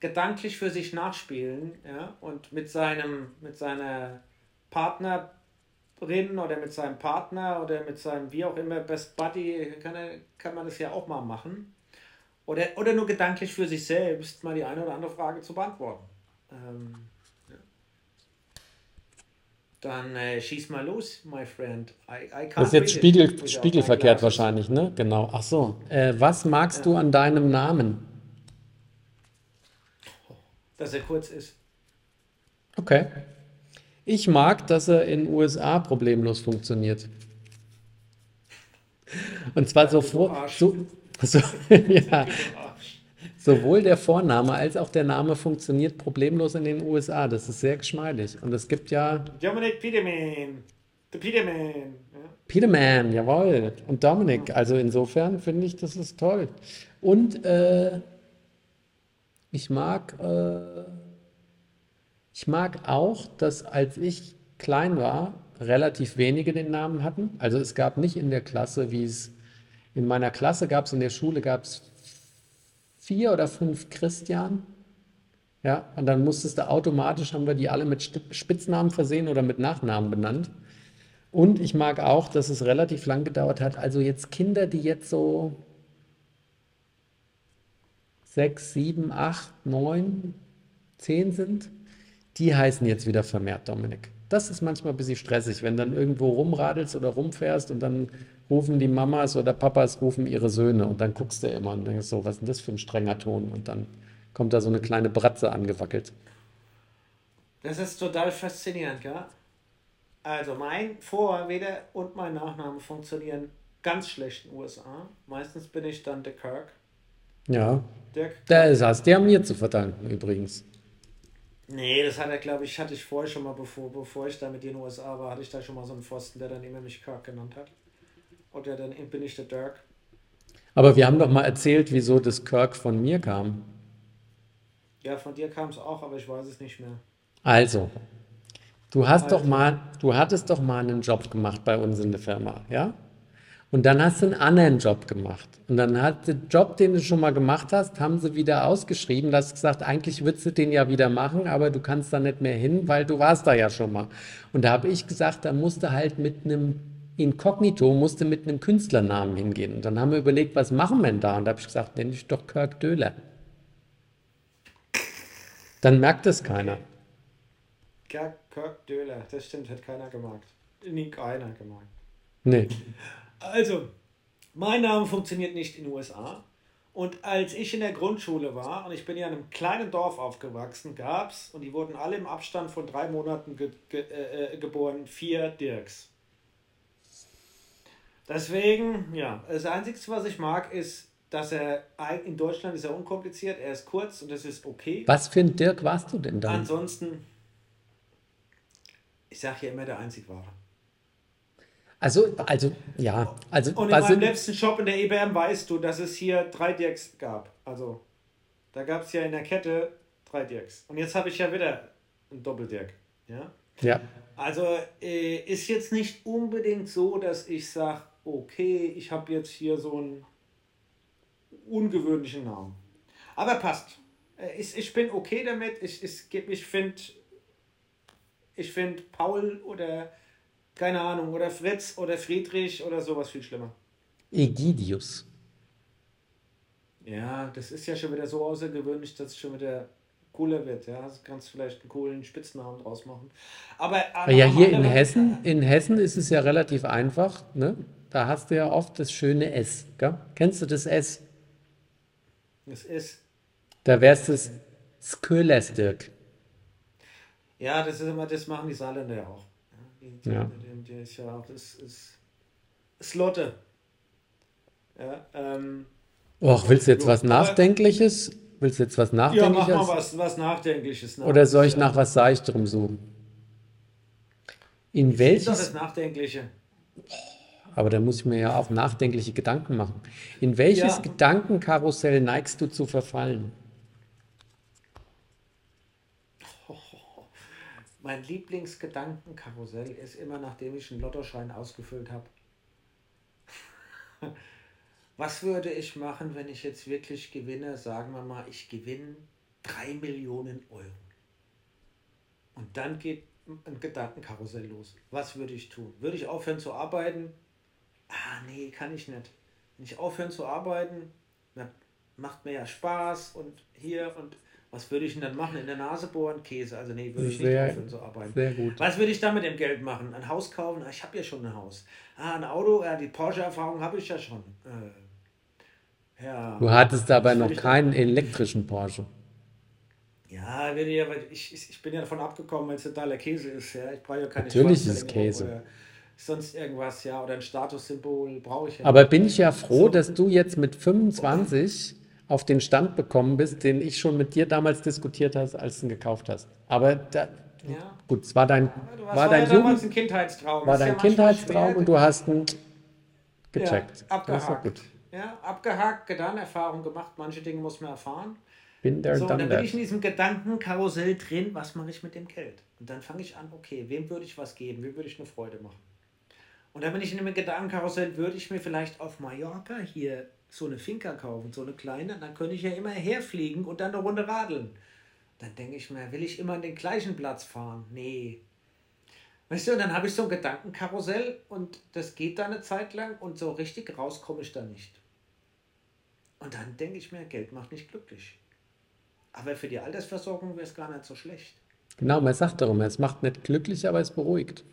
gedanklich für sich nachspielen, ja, und mit seinem, mit seiner Partnerin oder mit seinem Partner oder mit seinem wie auch immer Best Buddy kann, er, kann man das ja auch mal machen. Oder, oder nur gedanklich für sich selbst mal die eine oder andere Frage zu beantworten. Ähm. Dann äh, schieß mal los, my friend. I, I Das ist jetzt Spiegel, spiegelverkehrt wahrscheinlich, ne? Genau. Ach so. Äh, was magst du an deinem Namen? Dass er kurz ist. Okay. Ich mag, dass er in den USA problemlos funktioniert. Und zwar so so, so, ja, sowohl der Vorname als auch der Name funktioniert problemlos in den USA. Das ist sehr geschmeidig. Und es gibt ja Dominic Peterman. The Peterman. Ja. Peterman, jawohl. Und Dominic. Also insofern finde ich, das ist toll. Und äh, ich mag, äh, ich mag auch, dass als ich klein war, relativ wenige den Namen hatten. Also es gab nicht in der Klasse, wie es in meiner Klasse gab es, in der Schule gab es vier oder fünf Christian. Ja, und dann musstest du automatisch, haben wir die alle mit Spitznamen versehen oder mit Nachnamen benannt. Und ich mag auch, dass es relativ lang gedauert hat. Also jetzt Kinder, die jetzt so sechs, sieben, acht, neun, zehn sind, die heißen jetzt wieder vermehrt Dominik. Das ist manchmal ein bisschen stressig, wenn dann irgendwo rumradelst oder rumfährst und dann rufen die Mamas oder Papas rufen ihre Söhne und dann guckst du immer und denkst so, was ist denn das für ein strenger Ton? Und dann kommt da so eine kleine Bratze angewackelt. Das ist total faszinierend, ja. Also mein Vor-, Weder- und mein Nachname funktionieren ganz schlecht in den USA. Meistens bin ich dann der Kirk. Ja, Dirk. der ist das. Der mir zu verdanken übrigens. Nee, das hat er, glaube ich, hatte ich vorher schon mal, bevor, bevor ich da mit dir in den USA war, hatte ich da schon mal so einen Pfosten, der dann immer mich Kirk genannt hat. Oder dann bin ich der Dirk. Aber wir haben doch mal erzählt, wieso das Kirk von mir kam. Ja, von dir kam es auch, aber ich weiß es nicht mehr. Also, du hast doch Also. mal, du hattest doch mal einen Job gemacht bei uns in der Firma, ja? Und dann hast du einen anderen Job gemacht. Und dann hat der Job, den du schon mal gemacht hast, haben sie wieder ausgeschrieben. Du hast gesagt, eigentlich würdest du den ja wieder machen, aber du kannst da nicht mehr hin, weil du warst da ja schon mal. Und da habe ich gesagt, da musst du halt mit einem Inkognito, musst du mit einem Künstlernamen hingehen. Und dann haben wir überlegt, was machen wir denn da? Und da habe ich gesagt, nenn dich doch Kirk Döhler. Dann merkt es keiner. Kirk, Kirk Döhler, das stimmt, hat keiner gemacht. Nie keiner gemacht. Nee. Also, mein Name funktioniert nicht in den USA. Und als ich in der Grundschule war, und ich bin ja in einem kleinen Dorf aufgewachsen, gab es, und die wurden alle im Abstand von drei Monaten ge ge äh, äh, geboren, vier Dirks. Deswegen, ja, das Einzige, was ich mag, ist, dass er, in Deutschland ist er unkompliziert, er ist kurz und das ist okay. Was für ein Dirk warst du denn dann? Ansonsten, ich sage ja immer der einzig wahre. Also, also, ja, also, Und in meinem sind, letzten Shop in der EBM weißt du, dass es hier drei Dirks gab. Also, da gab es ja in der Kette drei Dirks. Und jetzt habe ich ja wieder einen Doppeldirk. Ja? ja, Also, äh, ist jetzt nicht unbedingt so, dass ich sage, okay, ich habe jetzt hier so einen ungewöhnlichen Namen. Aber passt. Äh, Ich, ich bin okay damit. Ich, ich, ich finde ich find Paul oder keine Ahnung, oder Fritz oder Friedrich oder sowas viel schlimmer. Egidius. Ja, das ist ja schon wieder so außergewöhnlich, dass es schon wieder cooler wird. Ja, du kannst vielleicht einen coolen Spitznamen draus machen. Aber, aber Ja, am hier in Hessen, in Hessen ist es ja relativ einfach, ne? Da hast du ja oft das schöne S, gell? Kennst du das S? Es ist. Da wär's das Skölesdirk. Ja, das ist immer, das machen die Saarländer ja auch. Ja, die, die, Ja. Die, die ist ja auch, das ist Slotte. Ja, ähm, Och, willst du jetzt was Nachdenkliches? Willst du jetzt was ja mach Nachdenkliches? mal was, was Nachdenkliches. nach. Oder soll ich nach was Seichterem suchen? In Ich finde doch welches, das Nachdenkliche. Aber da muss ich mir ja auch nachdenkliche Gedanken machen. In welches Ja. Gedankenkarussell neigst du zu verfallen? Mein Lieblingsgedankenkarussell ist immer, nachdem ich einen Lottoschein ausgefüllt habe. Was würde ich machen, wenn ich jetzt wirklich gewinne? Sagen wir mal, ich gewinne 3 Millionen Euro. Und dann geht ein Gedankenkarussell los. Was würde ich tun? Würde ich aufhören zu arbeiten? Ah, nee, kann ich nicht. Wenn ich aufhören zu arbeiten, na, macht mir ja Spaß und hier und was würde ich denn dann machen? In der Nase bohren? Käse. Also nee, würde ich nicht Sehr- aufhören zu arbeiten. Sehr gut. Was würde ich da mit dem Geld machen? Ein Haus kaufen? Ah, ich habe ja schon ein Haus. Ah, ein Auto? Ja, die Porsche-Erfahrung habe ich ja schon. Äh, ja. Du hattest dabei noch keinen elektrischen Porsche. Ja, ich, ich ich bin ja davon abgekommen, weil es totaler Käse ist. Ja. Ich brauche ja keine Natürlich ist Käse. Oder sonst irgendwas, ja. Oder ein Statussymbol brauche ich ja. Aber bin ich ja froh, So. dass du jetzt mit 25 auf den Stand bekommen bist, den ich schon mit dir damals diskutiert hast, als du ihn gekauft hast. Aber da, Ja. gut, es war dein, Du war dein ja Jugend, ein Kindheitstraum. war ja dein Kindheitstraum und du hast ihn gecheckt. Ja, abgehakt. Ja, abgehakt, getan, Erfahrung gemacht. Manche Dinge muss man erfahren. Bin there, So, und dann bin ich in diesem Gedankenkarussell drin, was mache ich mit dem Geld? Und dann fange ich an, okay, wem würde ich was geben? Wem würde ich eine Freude machen? Und dann bin ich in dem Gedankenkarussell, würde ich mir vielleicht auf Mallorca hier so eine Finca kaufen, so eine kleine, dann könnte ich ja immer herfliegen und dann eine Runde radeln. Dann denke ich mir, will ich immer an den gleichen Platz fahren? Nee. Weißt du, und dann habe ich so ein Gedankenkarussell und das geht dann eine Zeit lang und so richtig raus komme ich da nicht. Und dann denke ich mir, Geld macht nicht glücklich. Aber für die Altersversorgung wäre es gar nicht so schlecht. Genau, man sagt darum, es macht nicht glücklich, aber es beruhigt.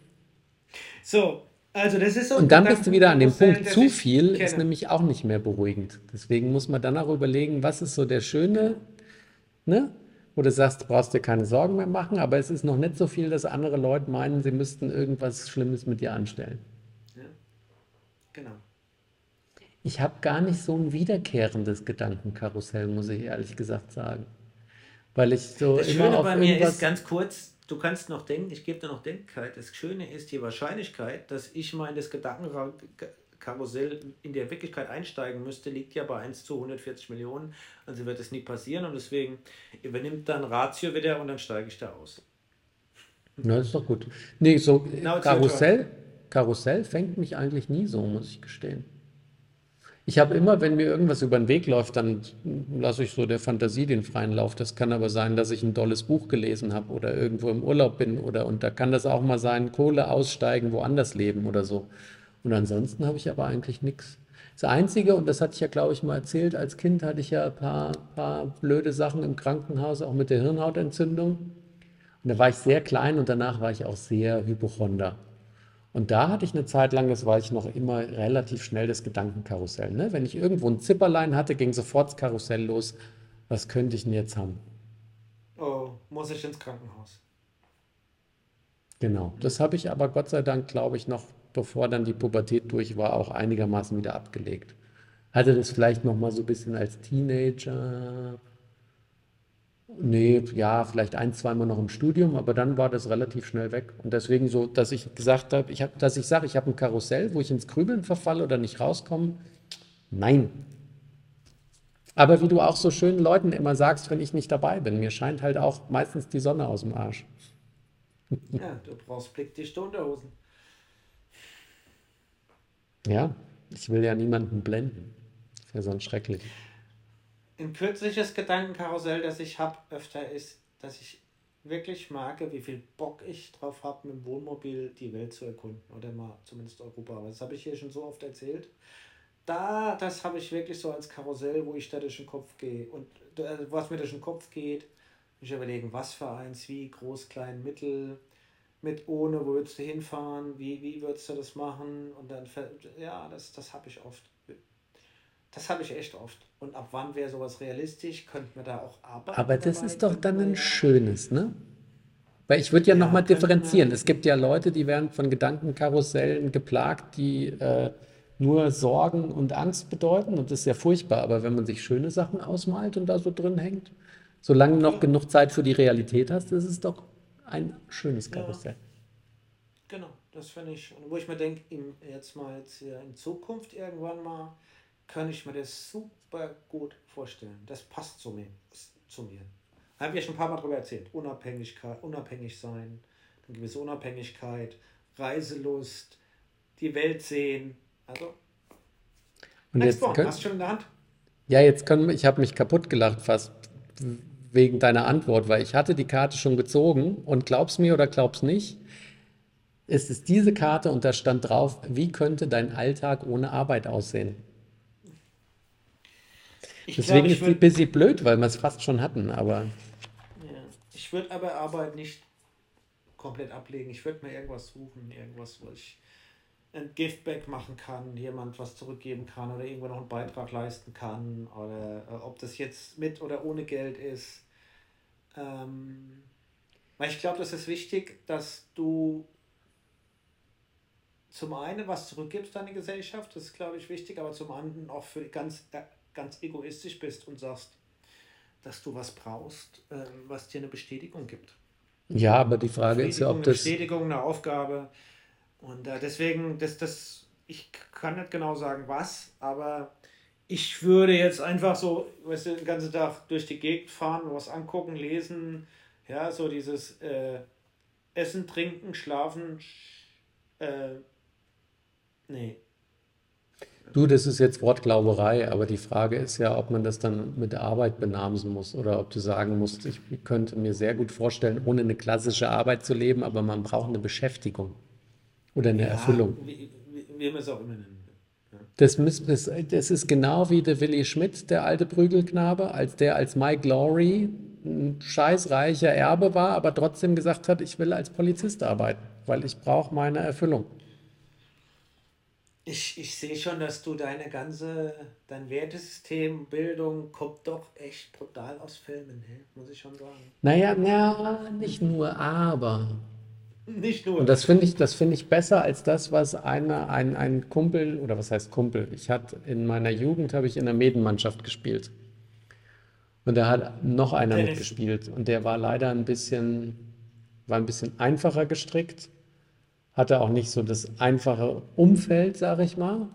So, also das ist so Und dann bist du wieder an dem Punkt, zu viel ist nämlich auch nicht mehr beruhigend. Deswegen muss man dann auch überlegen, was ist so der schöne, ne? Wo du sagst, brauchst dir keine Sorgen mehr machen, aber es ist noch nicht so viel, dass andere Leute meinen, sie müssten irgendwas Schlimmes mit dir anstellen. Genau. Ich habe gar nicht so ein wiederkehrendes Gedankenkarussell, muss ich ehrlich gesagt sagen. Weil ich so Das immer Schöne auf bei mir ist, ganz kurz, du kannst noch denken, ich gebe dir noch Denkkeit. Das Schöne ist die Wahrscheinlichkeit, dass ich mal in das Gedankenkarussell in der Wirklichkeit einsteigen müsste, liegt ja bei 1 zu 140 Millionen. Also wird es nie passieren und deswegen übernimmt dann Ratio wieder und dann steige ich da aus. Das ist doch gut. Nee, so Now Karussell, Karussell fängt mich eigentlich nie so, muss ich gestehen. Ich habe immer, wenn mir irgendwas über den Weg läuft, dann lasse ich so der Fantasie den freien Lauf. Das kann aber sein, dass ich ein tolles Buch gelesen habe oder irgendwo im Urlaub bin oder und da kann das auch mal sein, Kohle aussteigen, woanders leben oder so. Und ansonsten habe ich aber eigentlich nichts. Das Einzige, und das hatte ich ja, glaube ich, mal erzählt, als Kind hatte ich ja ein paar, paar blöde Sachen im Krankenhaus, auch mit der Hirnhautentzündung. Und da war ich sehr klein und danach war ich auch sehr Hypochonder. Und da hatte ich eine Zeit lang, das weiß ich noch, immer relativ schnell das Gedankenkarussell. Ne? Wenn ich irgendwo ein Zipperlein hatte, ging sofort das Karussell los. Was könnte ich denn jetzt haben? Oh, muss ich ins Krankenhaus. Genau. Das habe ich aber Gott sei Dank, glaube ich, noch, bevor dann die Pubertät durch war, auch einigermaßen wieder abgelegt. Hatte das vielleicht noch mal so ein bisschen als Teenager. Nee, ja, vielleicht ein, zweimal noch im Studium, aber dann war das relativ schnell weg. Und deswegen so, dass ich gesagt habe, ich hab, dass ich sage, ich habe ein Karussell, wo ich ins Grübeln verfalle oder nicht rauskomme. Nein. Aber wie du auch so schön Leuten immer sagst, wenn ich nicht dabei bin, mir scheint halt auch meistens die Sonne aus dem Arsch. Ja, du brauchst blickdichte Unterhosen. Ja, ich will ja niemanden blenden. Ist ja sonst schrecklich. Ein kürzliches Gedankenkarussell, das ich habe, öfter ist, dass ich wirklich merke, wie viel Bock ich drauf habe, mit dem Wohnmobil die Welt zu erkunden oder mal zumindest Europa. Aber das habe ich hier schon so oft erzählt. da, das habe ich wirklich so als Karussell, wo ich da durch den Kopf gehe. Und äh, was mir durch den Kopf geht, ich überlegen, was für eins, wie groß, klein, mittel, mit ohne, wo würdest du hinfahren, wie, wie würdest du das machen? Und dann, ja, das, das habe ich oft. Das habe ich echt oft. Und ab wann wäre sowas realistisch? Könnten wir da auch arbeiten? Aber das ist doch dann ein ja- schönes, ne? Weil ich würde ja Ja, nochmal differenzieren. Es gibt ja Leute, die werden von Gedankenkarussellen geplagt, die äh, nur Sorgen und Angst bedeuten. Und das ist ja furchtbar. Aber wenn man sich schöne Sachen ausmalt und da so drin hängt, solange du noch genug Zeit für die Realität hast, ist es doch ein schönes Karussell. Genau, das finde ich. Und wo ich mir denke, jetzt mal jetzt hier in Zukunft irgendwann mal, kann ich mir das super gut vorstellen. Das passt zu mir. Zu mir. Habe ich ja schon ein paar Mal darüber erzählt. Unabhängigkeit, unabhängig sein, eine gewisse Unabhängigkeit, Reiselust, die Welt sehen. Also, Und jetzt könnt, hast du schon in der Hand? ja, jetzt können wir, ich habe mich kaputt gelacht fast wegen deiner Antwort, weil ich hatte die Karte schon gezogen und glaub's mir oder glaub's nicht, es ist diese Karte und da stand drauf, wie könnte dein Alltag ohne Arbeit aussehen? Ich Deswegen glaube, ich ist die ein würde bisschen blöd, weil wir es fast schon hatten, aber ja, ich würd aber Arbeit nicht komplett ablegen. Ich würde mir irgendwas suchen, irgendwas, wo ich ein Giftback machen kann, jemand was zurückgeben kann oder irgendwo noch einen Beitrag leisten kann oder äh, ob das jetzt mit oder ohne Geld ist. Ähm, weil ich glaube, das ist wichtig, dass du zum einen was zurückgibst an die Gesellschaft, das ist, glaube ich, wichtig, aber zum anderen auch für ganz, äh, ganz egoistisch bist und sagst, dass du was brauchst, ähm, was dir eine Bestätigung gibt. ja, aber die Frage ist ja, ob eine das, Bestätigung, eine Aufgabe. Und äh, deswegen, das, das, ich kann nicht genau sagen, was, aber ich würde jetzt einfach so, weißt du, den ganzen Tag durch die Gegend fahren, was angucken, lesen, ja, so dieses äh, Essen, Trinken, Schlafen, sch- äh, nee. Du, das ist jetzt Wortglauberei, aber die Frage ist ja, ob man das dann mit Arbeit benamsen muss oder ob du sagen musst, ich könnte mir sehr gut vorstellen, ohne eine klassische Arbeit zu leben, aber man braucht eine Beschäftigung oder eine Erfüllung. Wie, wie, wie man es auch immer nennen will. Das, müssen- das, das ist genau wie der Willi Schmidt, der alte Prügelknabe, als der als Mike Lowry ein scheißreicher Erbe war, aber trotzdem gesagt hat, ich will als Polizist arbeiten, weil ich brauche meine Erfüllung. Ich, ich sehe schon, dass du deine ganze, dein Wertesystem, Bildung kommt doch echt brutal aus Filmen, ne? muss ich schon sagen. Naja, na, nicht nur, aber. Nicht nur. Und das finde ich, das finde ich besser als das, was eine, ein, ein Kumpel, oder was heißt Kumpel? Ich hatte in meiner Jugend habe ich in der Medenmannschaft gespielt. Und da hat noch einer mitgespielt. Und der war leider ein bisschen, war ein bisschen einfacher gestrickt. Hatte auch nicht so das einfache Umfeld, sage ich mal.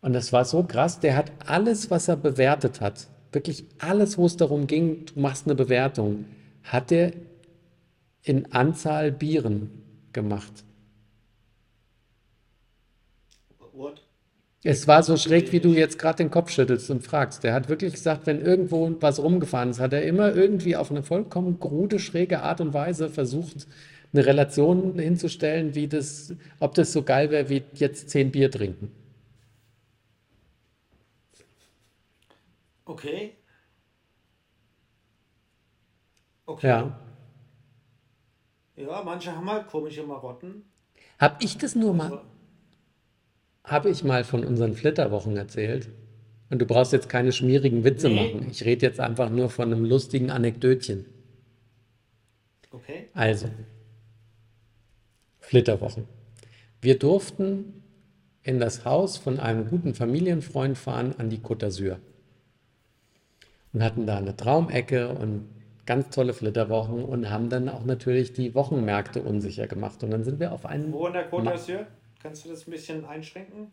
Und das war so krass. Der hat alles, was er bewertet hat, wirklich alles, wo es darum ging, du machst eine Bewertung, hat er in Anzahl Bieren gemacht. What? Es war so schräg, wie du jetzt gerade den Kopf schüttelst und fragst. Der hat wirklich gesagt, wenn irgendwo was rumgefahren ist, hat er immer irgendwie auf eine vollkommen krude, schräge Art und Weise versucht, eine Relation hinzustellen, wie das, ob das so geil wäre, wie jetzt zehn Bier trinken. Okay. Okay. Ja. Ja, manche haben halt komische Marotten. Hab ich das nur mal, Also, habe ich mal von unseren Flitterwochen erzählt? Und du brauchst jetzt keine schmierigen Witze Nee. machen. Ich rede jetzt einfach nur von einem lustigen Anekdötchen. okay. Also, Flitterwochen. Wir durften in das Haus von einem guten Familienfreund fahren an die Côte d'Azur und hatten da eine Traumecke und ganz tolle Flitterwochen und haben dann auch natürlich die Wochenmärkte unsicher gemacht. Und dann sind wir auf einen Wo in der Côte d'Azur? Kannst du das ein bisschen einschränken?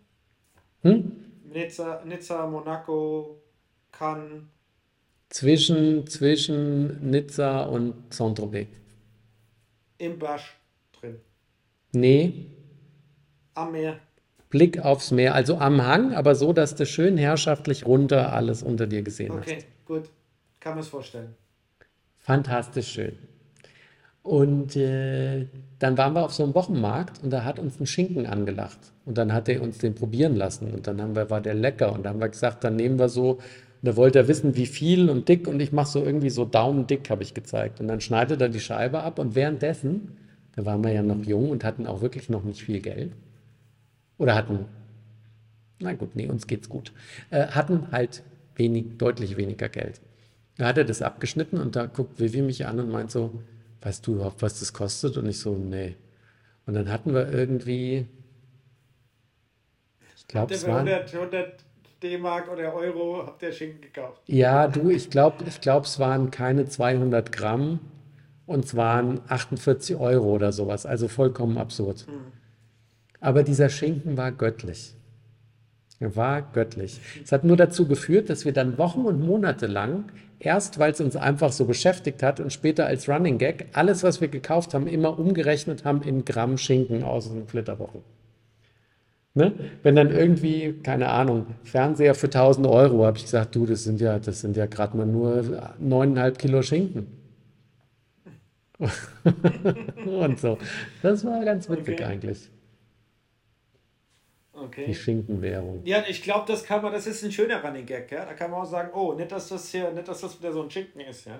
hm? Nizza, Nizza, Monaco, Cannes. zwischen, zwischen Nizza und Saint-Tropez. Im Basch drin. Nee, Am Meer. Blick aufs Meer, also am Hang, aber so, dass du schön herrschaftlich runter alles unter dir gesehen hast. Okay, gut. Kann man es vorstellen. Fantastisch schön. Und äh, dann waren wir auf so einem Wochenmarkt und da hat uns ein Schinken angelacht. Und dann hat er uns den probieren lassen. Und dann haben wir, war der lecker. Und dann haben wir gesagt, dann nehmen wir so, und da wollte er wissen, wie viel und dick. Und ich mache so irgendwie so daumendick, habe ich gezeigt. Und dann schneidet er die Scheibe ab. Und währenddessen, da waren wir ja noch jung und hatten auch wirklich noch nicht viel Geld. Oder hatten, na gut, nee, uns geht's gut. Äh, hatten halt wenig, deutlich weniger Geld. Da hat er das abgeschnitten und da guckt Vivi mich an und meint so, weißt du überhaupt, was das kostet? Und ich so, nee. Und dann hatten wir irgendwie, ich glaube, es waren, 100, 100 D-Mark oder Euro habt ihr Schinken gekauft? ja, du, ich glaube, ich glaub, es waren keine 200 Gramm und waren 48 Euro oder sowas, also vollkommen absurd. Aber dieser Schinken war göttlich. Er war göttlich. Es hat nur dazu geführt, dass wir dann Wochen und Monate lang, erst weil es uns einfach so beschäftigt hat und später als Running Gag, alles, was wir gekauft haben, immer umgerechnet haben in Gramm Schinken aus den Flitterwochen. Ne? Wenn dann irgendwie, keine Ahnung, Fernseher für 1000 Euro, habe ich gesagt, du, das sind ja, das sind ja gerade mal nur 9,5 Kilo Schinken. Und so. Das war ganz witzig Okay. eigentlich, die Okay. Schinkenwährung. Ja, ich glaube, das kann man, das ist ein schöner Running Gag, ja. Da kann man auch sagen, oh, nicht, dass das hier, nicht, dass das wieder so ein Schinken ist, ja.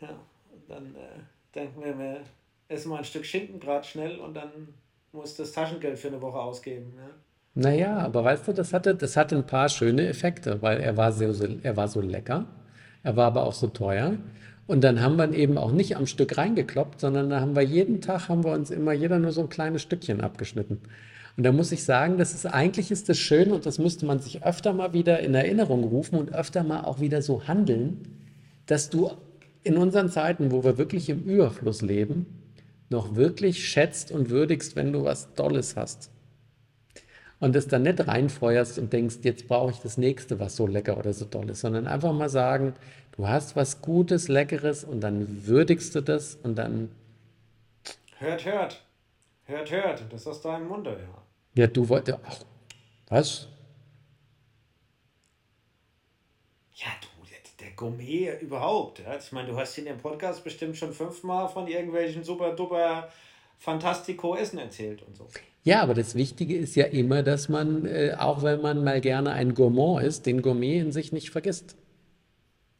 Ja, dann äh, denken wir, wir essen mal ein Stück Schinken gerade schnell und dann muss das Taschengeld für eine Woche ausgeben, ja. Naja, aber weißt du, das hatte, das hatte ein paar schöne Effekte, weil er war so, so, er war so lecker, er war aber auch so teuer. Und dann haben wir eben auch nicht am Stück reingekloppt, sondern da haben wir jeden Tag, haben wir uns immer jeder nur so ein kleines Stückchen abgeschnitten. Und da muss ich sagen, das ist eigentlich ist das schön und das müsste man sich öfter mal wieder in Erinnerung rufen und öfter mal auch wieder so handeln, dass du in unseren Zeiten, wo wir wirklich im Überfluss leben, noch wirklich schätzt und würdigst, wenn du was Dolles hast und es dann nicht reinfeuerst und denkst, jetzt brauche ich das nächste, was so lecker oder so toll ist, sondern einfach mal sagen, du hast was Gutes, Leckeres und dann würdigst du das und dann, Hört, hört. Hört, hört. Das ist aus deinem Munde, ja. ja, du wolltest, ach, was? Ja, du, der, der Gourmet überhaupt. Ja. Ich meine, du hast in dem Podcast bestimmt schon fünfmal von irgendwelchen super duper Fantastico Essen erzählt und so. Ja, aber das Wichtige ist ja immer, dass man, äh, auch wenn man mal gerne ein Gourmand ist, den Gourmet in sich nicht vergisst.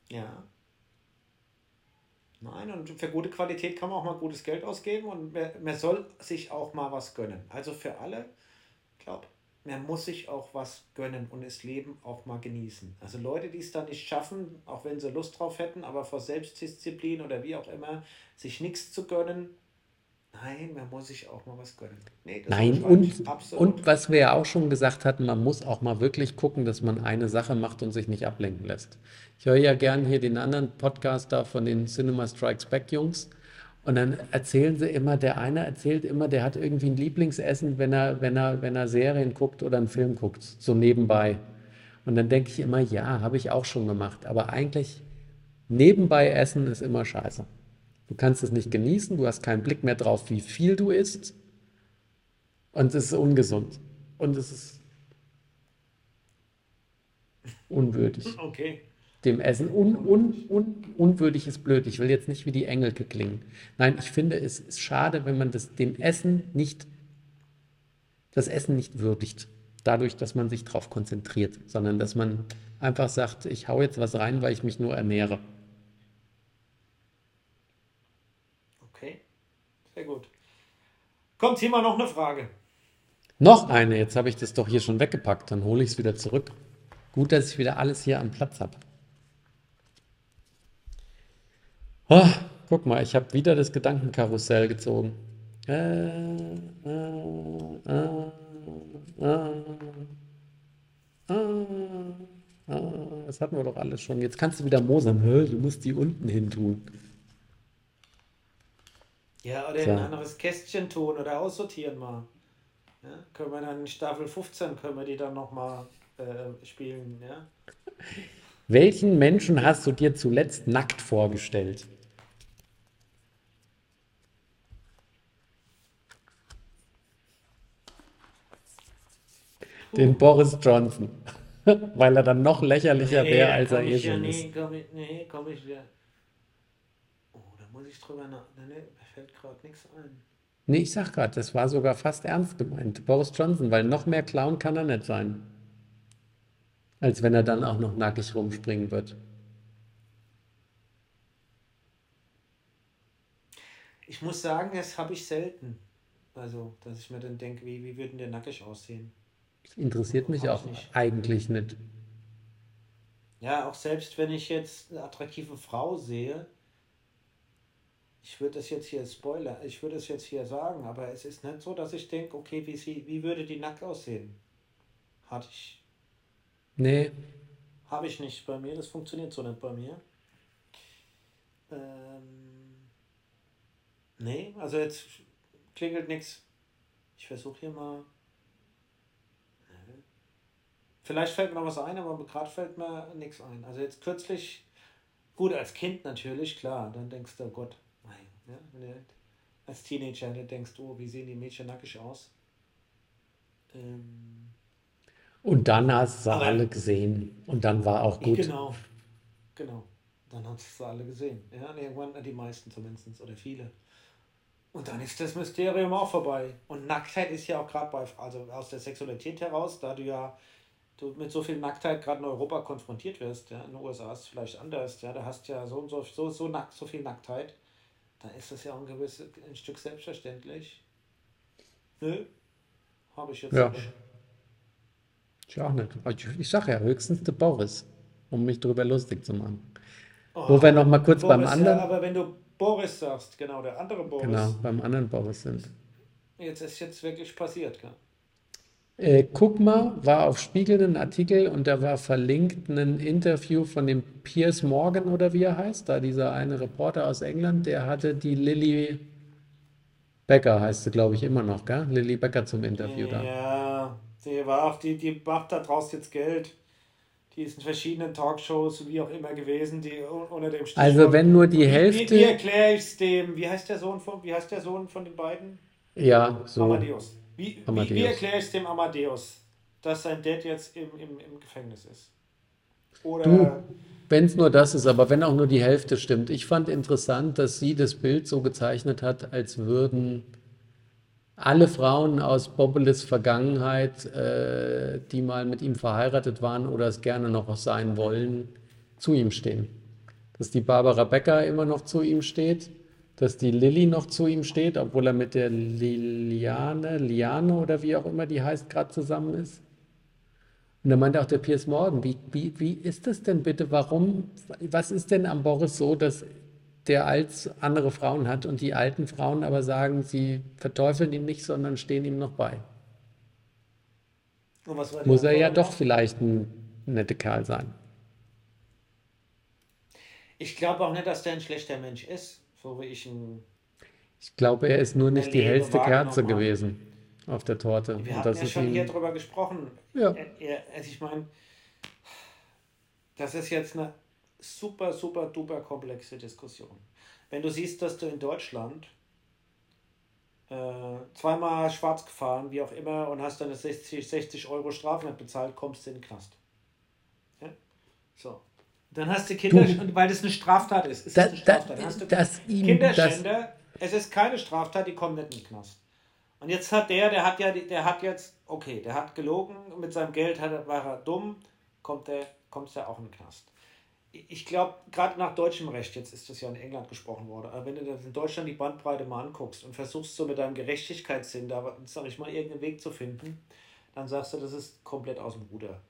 Ja. Nein, und für gute Qualität kann man auch mal gutes Geld ausgeben und man, soll sich auch mal was gönnen. Also für alle, ich glaube, man muss sich auch was gönnen und das Leben auch mal genießen. Also Leute, die es dann nicht schaffen, auch wenn sie Lust drauf hätten, aber vor Selbstdisziplin oder wie auch immer, sich nichts zu gönnen, nein, man muss sich auch mal was gönnen. Nee, Nein, und, und was wir ja auch schon gesagt hatten, man muss auch mal wirklich gucken, dass man eine Sache macht und sich nicht ablenken lässt. Ich höre ja gern hier den anderen Podcast da von den Cinema Strikes Back Jungs und dann erzählen sie immer, der eine erzählt immer, der hat irgendwie ein Lieblingsessen, wenn er, wenn er, wenn er Serien guckt oder einen Film guckt, so nebenbei. Und dann denke ich immer, ja, habe ich auch schon gemacht, aber eigentlich nebenbei essen ist immer scheiße. Du kannst es nicht genießen, du hast keinen Blick mehr drauf, wie viel du isst. Und es ist ungesund. Und es ist unwürdig. Okay. Dem Essen. Un, un, un, unwürdig ist blöd. Ich will jetzt nicht wie die Engelke klingen. Nein, ich finde, es ist schade, wenn man das, dem Essen nicht, das Essen nicht würdigt. Dadurch, dass man sich darauf konzentriert, sondern dass man einfach sagt, ich hau jetzt was rein, weil ich mich nur ernähre. Okay. Sehr gut. Kommt hier mal noch eine Frage. Noch eine, jetzt habe ich das doch hier schon weggepackt, dann hole ich es wieder zurück. Gut, dass ich wieder alles hier am Platz habe. Oh, guck mal, ich habe wieder das Gedankenkarussell gezogen. Äh, äh, äh, äh, äh, äh, das hatten wir doch alles schon. Jetzt kannst du wieder mosern. Du musst die unten hin tun. Ja, oder So. ein anderes Kästchen tun oder aussortieren mal. Ja, können wir dann in Staffel 15 können wir die dann nochmal äh, spielen, ja? Welchen Menschen hast du dir zuletzt nackt vorgestellt? Den Boris Johnson. Weil er dann noch lächerlicher wäre, als er eh ich ja, schon ist. nee, komm ich, nee, komm ich ja. Muss ich drüber nach. Nee, mir fällt gerade nichts ein. Nee, ich sag gerade, das war sogar fast ernst gemeint. Boris Johnson, weil noch mehr Clown kann er nicht sein. Als wenn er dann auch noch nackig rumspringen wird. Ich muss sagen, das habe ich selten. Also, dass ich mir dann denke, wie, wie würden der nackig aussehen? Das interessiert mich auch nicht. eigentlich nicht. Ja, auch selbst wenn ich jetzt eine attraktive Frau sehe, ich würde das jetzt hier spoilern, ich würde es jetzt hier sagen, aber es ist nicht so, dass ich denke, okay, wie, sie, wie würde die nackt aussehen? Hatte ich, Nee, habe ich nicht bei mir, das funktioniert so nicht bei mir. Ähm, nee, also jetzt klingelt nichts. Ich versuche hier mal. Vielleicht fällt mir noch was ein, aber gerade fällt mir nichts ein. Also jetzt kürzlich, gut, als Kind natürlich, klar, dann denkst du, oh Gott. Ja, wenn du als Teenager dann denkst du, oh, wie sehen die Mädchen nackig aus? Ähm, und dann hast du sie Aber- alle gesehen. Und dann war auch gut. Genau, genau. Dann hast du alle gesehen. Ja, irgendwann die meisten zumindest oder viele. Und dann ist das Mysterium auch vorbei. Und Nacktheit ist ja auch gerade bei, also aus der Sexualität heraus, da du ja du mit so viel Nacktheit gerade in Europa konfrontiert wirst, ja, in den USA ist es vielleicht anders, ja, da hast ja so und so, so, so, nackt, so viel Nacktheit, dann ist das ja auch ein gewisses, ein Stück selbstverständlich. Nö, habe ich jetzt Ja. nicht. Ich auch nicht. Ich, ich sag ja, höchstens der Boris, um mich drüber lustig zu machen. Oh, Wo wir noch mal kurz beim Boris, anderen- Ja, aber wenn du Boris sagst, genau, der andere Boris, Genau, beim anderen Boris sind. jetzt ist jetzt wirklich passiert, gell? Äh, guck mal, war auf Spiegel ein Artikel und da war verlinkt ein Interview von dem Piers Morgan oder wie er heißt, da dieser eine Reporter aus England, der hatte die Lilly Becker, heißt sie, glaube ich, immer noch, gell? Lilly Becker zum Interview da. Ja, die war auch, die, die macht da draus jetzt Geld. Die ist in verschiedenen Talkshows, wie auch immer gewesen, die un- unter dem Stichwort. Also wenn nur die Wie, wie Hälfte, erkläre ich es dem? Wie heißt der Sohn von, wie heißt der Sohn von den beiden? ja, so, Amadeus. Wie, wie, wie erkläre ich es dem Amadeus, dass sein Dad jetzt im, im, im Gefängnis ist? Oder Du, wenn es nur das ist, aber wenn auch nur die Hälfte stimmt. Ich fand interessant, dass sie das Bild so gezeichnet hat, als würden alle Frauen aus Bobbeles Vergangenheit, äh, die mal mit ihm verheiratet waren oder es gerne noch sein wollen, zu ihm stehen. Dass die Barbara Becker immer noch zu ihm steht, dass die Lilly noch zu ihm steht, obwohl er mit der Liliane, Liane oder wie auch immer die heißt, gerade zusammen ist. Und da meinte auch der Piers Morgan, wie, wie, wie ist das denn bitte? Warum, was ist denn am Boris so, dass der als andere Frauen hat und die alten Frauen aber sagen, sie verteufeln ihn nicht, sondern stehen ihm noch bei? Muss er ja Antwort? doch vielleicht ein netter Kerl sein. Ich glaube auch nicht, dass der ein schlechter Mensch ist, so wie ich ihn. Ich glaube, er ist nur nicht die hellste Kerze gewesen auf der Torte. Wir Und hatten ja schon hier drüber gesprochen. Ja. Also ich meine, das ist jetzt eine super, super, duper komplexe Diskussion. Wenn du siehst, dass du in Deutschland äh, zweimal schwarz gefahren, wie auch immer, und hast dann 60, 60 Euro Strafe nicht bezahlt, kommst du in den Knast. Ja? So. Dann hast du Kinder, Du- und weil das eine Straftat ist. Da- ist eine da- Straftat. Dann hast du ihm Kinderschänder, es ist keine Straftat, die kommen nicht in den Knast. Und jetzt hat der, der hat ja, der hat jetzt, okay, der hat gelogen, mit seinem Geld hat war er dumm, kommt der, kommt er auch in den Knast. Ich glaube, gerade nach deutschem Recht, jetzt ist das ja in England gesprochen worden, aber wenn du das in Deutschland die Bandbreite mal anguckst und versuchst so mit deinem Gerechtigkeitssinn, da sag ich mal, irgendeinen Weg zu finden, dann sagst du, das ist komplett aus dem Ruder.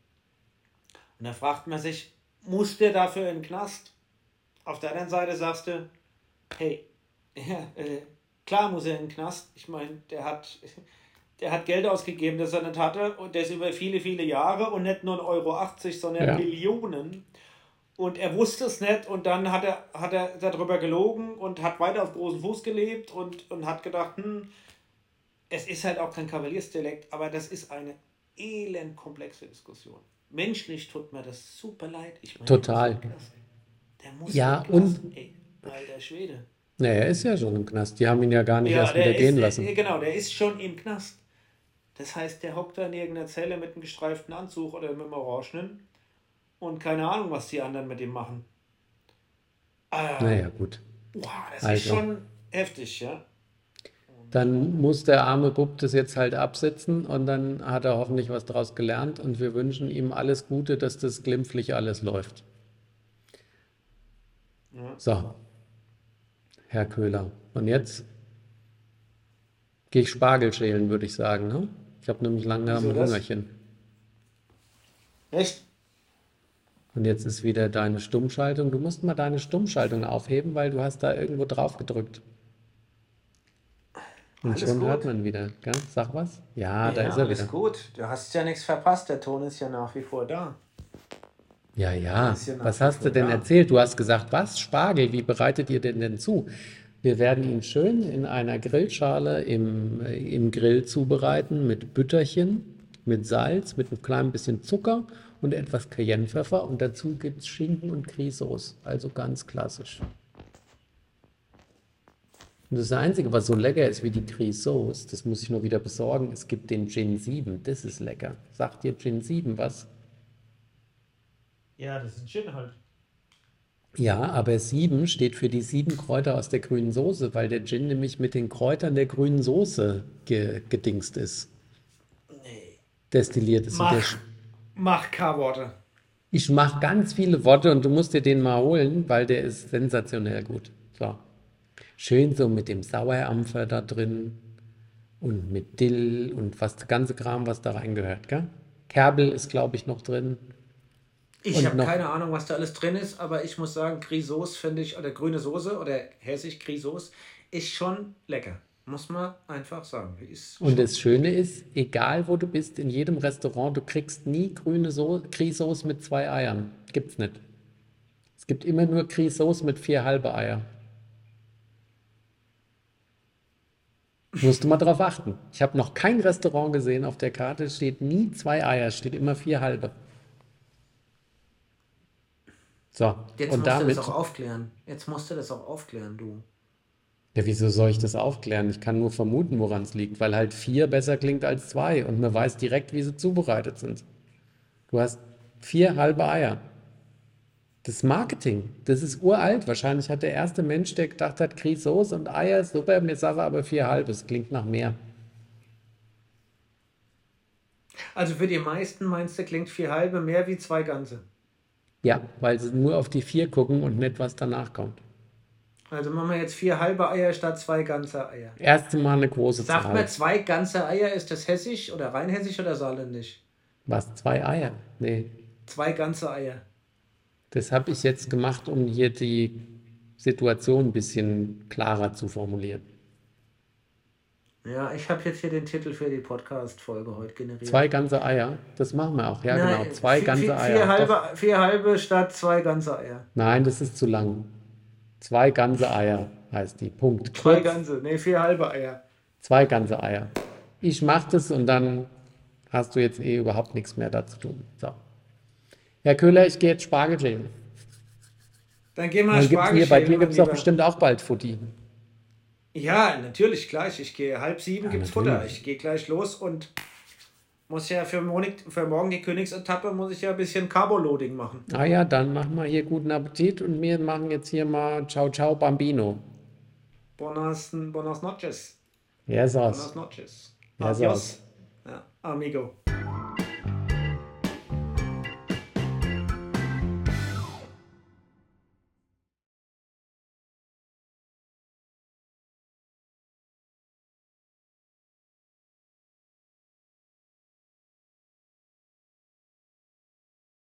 Und da fragt man sich, muss der dafür in den Knast? Auf der anderen Seite sagst du, hey, ja, äh, klar muss er in den Knast. Ich meine, der hat, der hat Geld ausgegeben, das er nicht hatte und das über viele, viele Jahre und nicht nur 1,80 Euro, sondern Ja. Millionen. Und er wusste es nicht und dann hat er, hat er darüber gelogen und hat weiter auf großen Fuß gelebt und, und hat gedacht, hm, es ist halt auch kein Kavaliersdelikt, aber das ist eine elend komplexe Diskussion. Menschlich tut mir das super leid. Ich meine, Total. Der muss. Der Ja, und- Ey, alter Schwede. naja, er ist ja schon im Knast. Die haben ihn ja gar nicht erst der wieder gehen ist, lassen. äh, Genau, der ist schon im Knast. Das heißt, der hockt da in irgendeiner Zelle mit einem gestreiften Anzug oder mit einem Orangenen und keine Ahnung, was die anderen mit ihm machen. Ah, Naja, gut. Boah, das Also. ist schon heftig, ja. Dann muss der arme Bub das jetzt halt absitzen und dann hat er hoffentlich was draus gelernt und wir wünschen ihm alles Gute, dass das glimpflich alles läuft. So, Herr Köhler. Und jetzt gehe ich Spargel schälen, würde ich sagen. Ne? Ich habe nämlich lange das? Hungerchen. Echt? Und jetzt ist wieder deine Stummschaltung. Du musst mal deine Stummschaltung aufheben, weil du hast da irgendwo drauf gedrückt. Und Alles schon gut. hört man wieder. Gell? Sag was? Ja, da ja, ist er alles wieder. gut. Du hast ja nichts verpasst. Der Ton ist ja nach wie vor da. Ja, ja. Was hast du denn da. erzählt? Du hast gesagt, was? Spargel, wie bereitet ihr den denn zu? Wir werden ihn schön in einer Grillschale im, äh, im Grill zubereiten mit Bütterchen, mit Salz, mit einem kleinen bisschen Zucker und etwas Cayennepfeffer. Und dazu gibt es Schinken und Grisauce. Also ganz klassisch. Und das Einzige, was so lecker ist wie die Grisauce, das muss ich nur wieder besorgen, es gibt den Gin 7. Das ist lecker. Sagt dir Gin 7 was? Ja, das ist ein Gin halt. Ja, aber sieben steht für die sieben Kräuter aus der grünen Soße, weil der Gin nämlich mit den Kräutern der grünen Soße ge gedingst ist. Destilliert ist. Mach, mach K-Worte. Ich mache ganz viele Worte und du musst dir den mal holen, weil der ist sensationell gut. So. Schön so mit dem Sauerampfer da drin und mit Dill und was, der ganze Kram, was da reingehört, gell? Kerbel ist, glaube ich, noch drin. Ich habe keine Ahnung, was da alles drin ist, aber ich muss sagen, Grisauce finde ich, oder grüne Soße oder hessisch Grisauce, ist schon lecker. Muss man einfach sagen. Ist Und das Schöne ist, egal wo du bist, in jedem Restaurant, du kriegst nie grüne so Grisauce mit zwei Eiern. Gibt's nicht. Es gibt immer nur Grisauce mit vier halbe Eier. Musst du mal drauf achten. Ich habe noch kein Restaurant gesehen, auf der Karte steht nie zwei Eier, es steht immer vier halbe. So, Jetzt und musst du damit. das auch aufklären. Jetzt musst du das auch aufklären, du. Ja, wieso soll ich das aufklären? Ich kann nur vermuten, woran es liegt, weil halt vier besser klingt als zwei und man weiß direkt, wie sie zubereitet sind. Du hast vier halbe Eier. Das Marketing, das ist uralt. Wahrscheinlich hat der erste Mensch, der gedacht hat, Grisauce und Eier super, mir sage aber vier halbe. Das klingt nach mehr. Also für die meisten meinst du, klingt vier halbe mehr wie zwei ganze. Ja, weil sie nur auf die vier gucken und nicht, was danach kommt. Also machen wir jetzt vier halbe Eier statt zwei ganze Eier. Erste Mal eine große Sagt Zahl. man zwei ganze Eier, ist das hessisch oder rein hessisch oder saarländisch? Was? Zwei Eier? Nee. Zwei ganze Eier. Das habe ich jetzt gemacht, um hier die Situation ein bisschen klarer zu formulieren. Ja, ich habe jetzt hier den Titel für die Podcast-Folge heute generiert. Zwei ganze Eier, das machen wir auch. Ja, Nein, genau. Zwei vier, ganze vier, Eier. Vier halbe, vier halbe statt zwei ganze Eier. Nein, das ist zu lang. Zwei ganze Eier heißt die. Punkt. Zwei Kurz, ganze, nee, vier halbe Eier. zwei ganze Eier. Ich mache das und dann hast du jetzt eh überhaupt nichts mehr dazu tun. So. Herr Köhler, ich gehe jetzt Spargel schälen. Dann gehen wir Dann gibt's Spargel hier, bei dir gibt es doch bestimmt auch bald Futti. Ja, natürlich, gleich. Ich gehe halb sieben, Ja, gibt's natürlich. Futter. Ich gehe gleich los und muss ja für, morgen die Königsetappe muss ich ja ein bisschen Carboloading machen. Ah ja, dann machen wir hier guten Appetit und wir machen jetzt hier mal Ciao Ciao Bambino. Buenas, buenas noches. Ja, Buenas noches. Ja, Adios. Ja, amigo.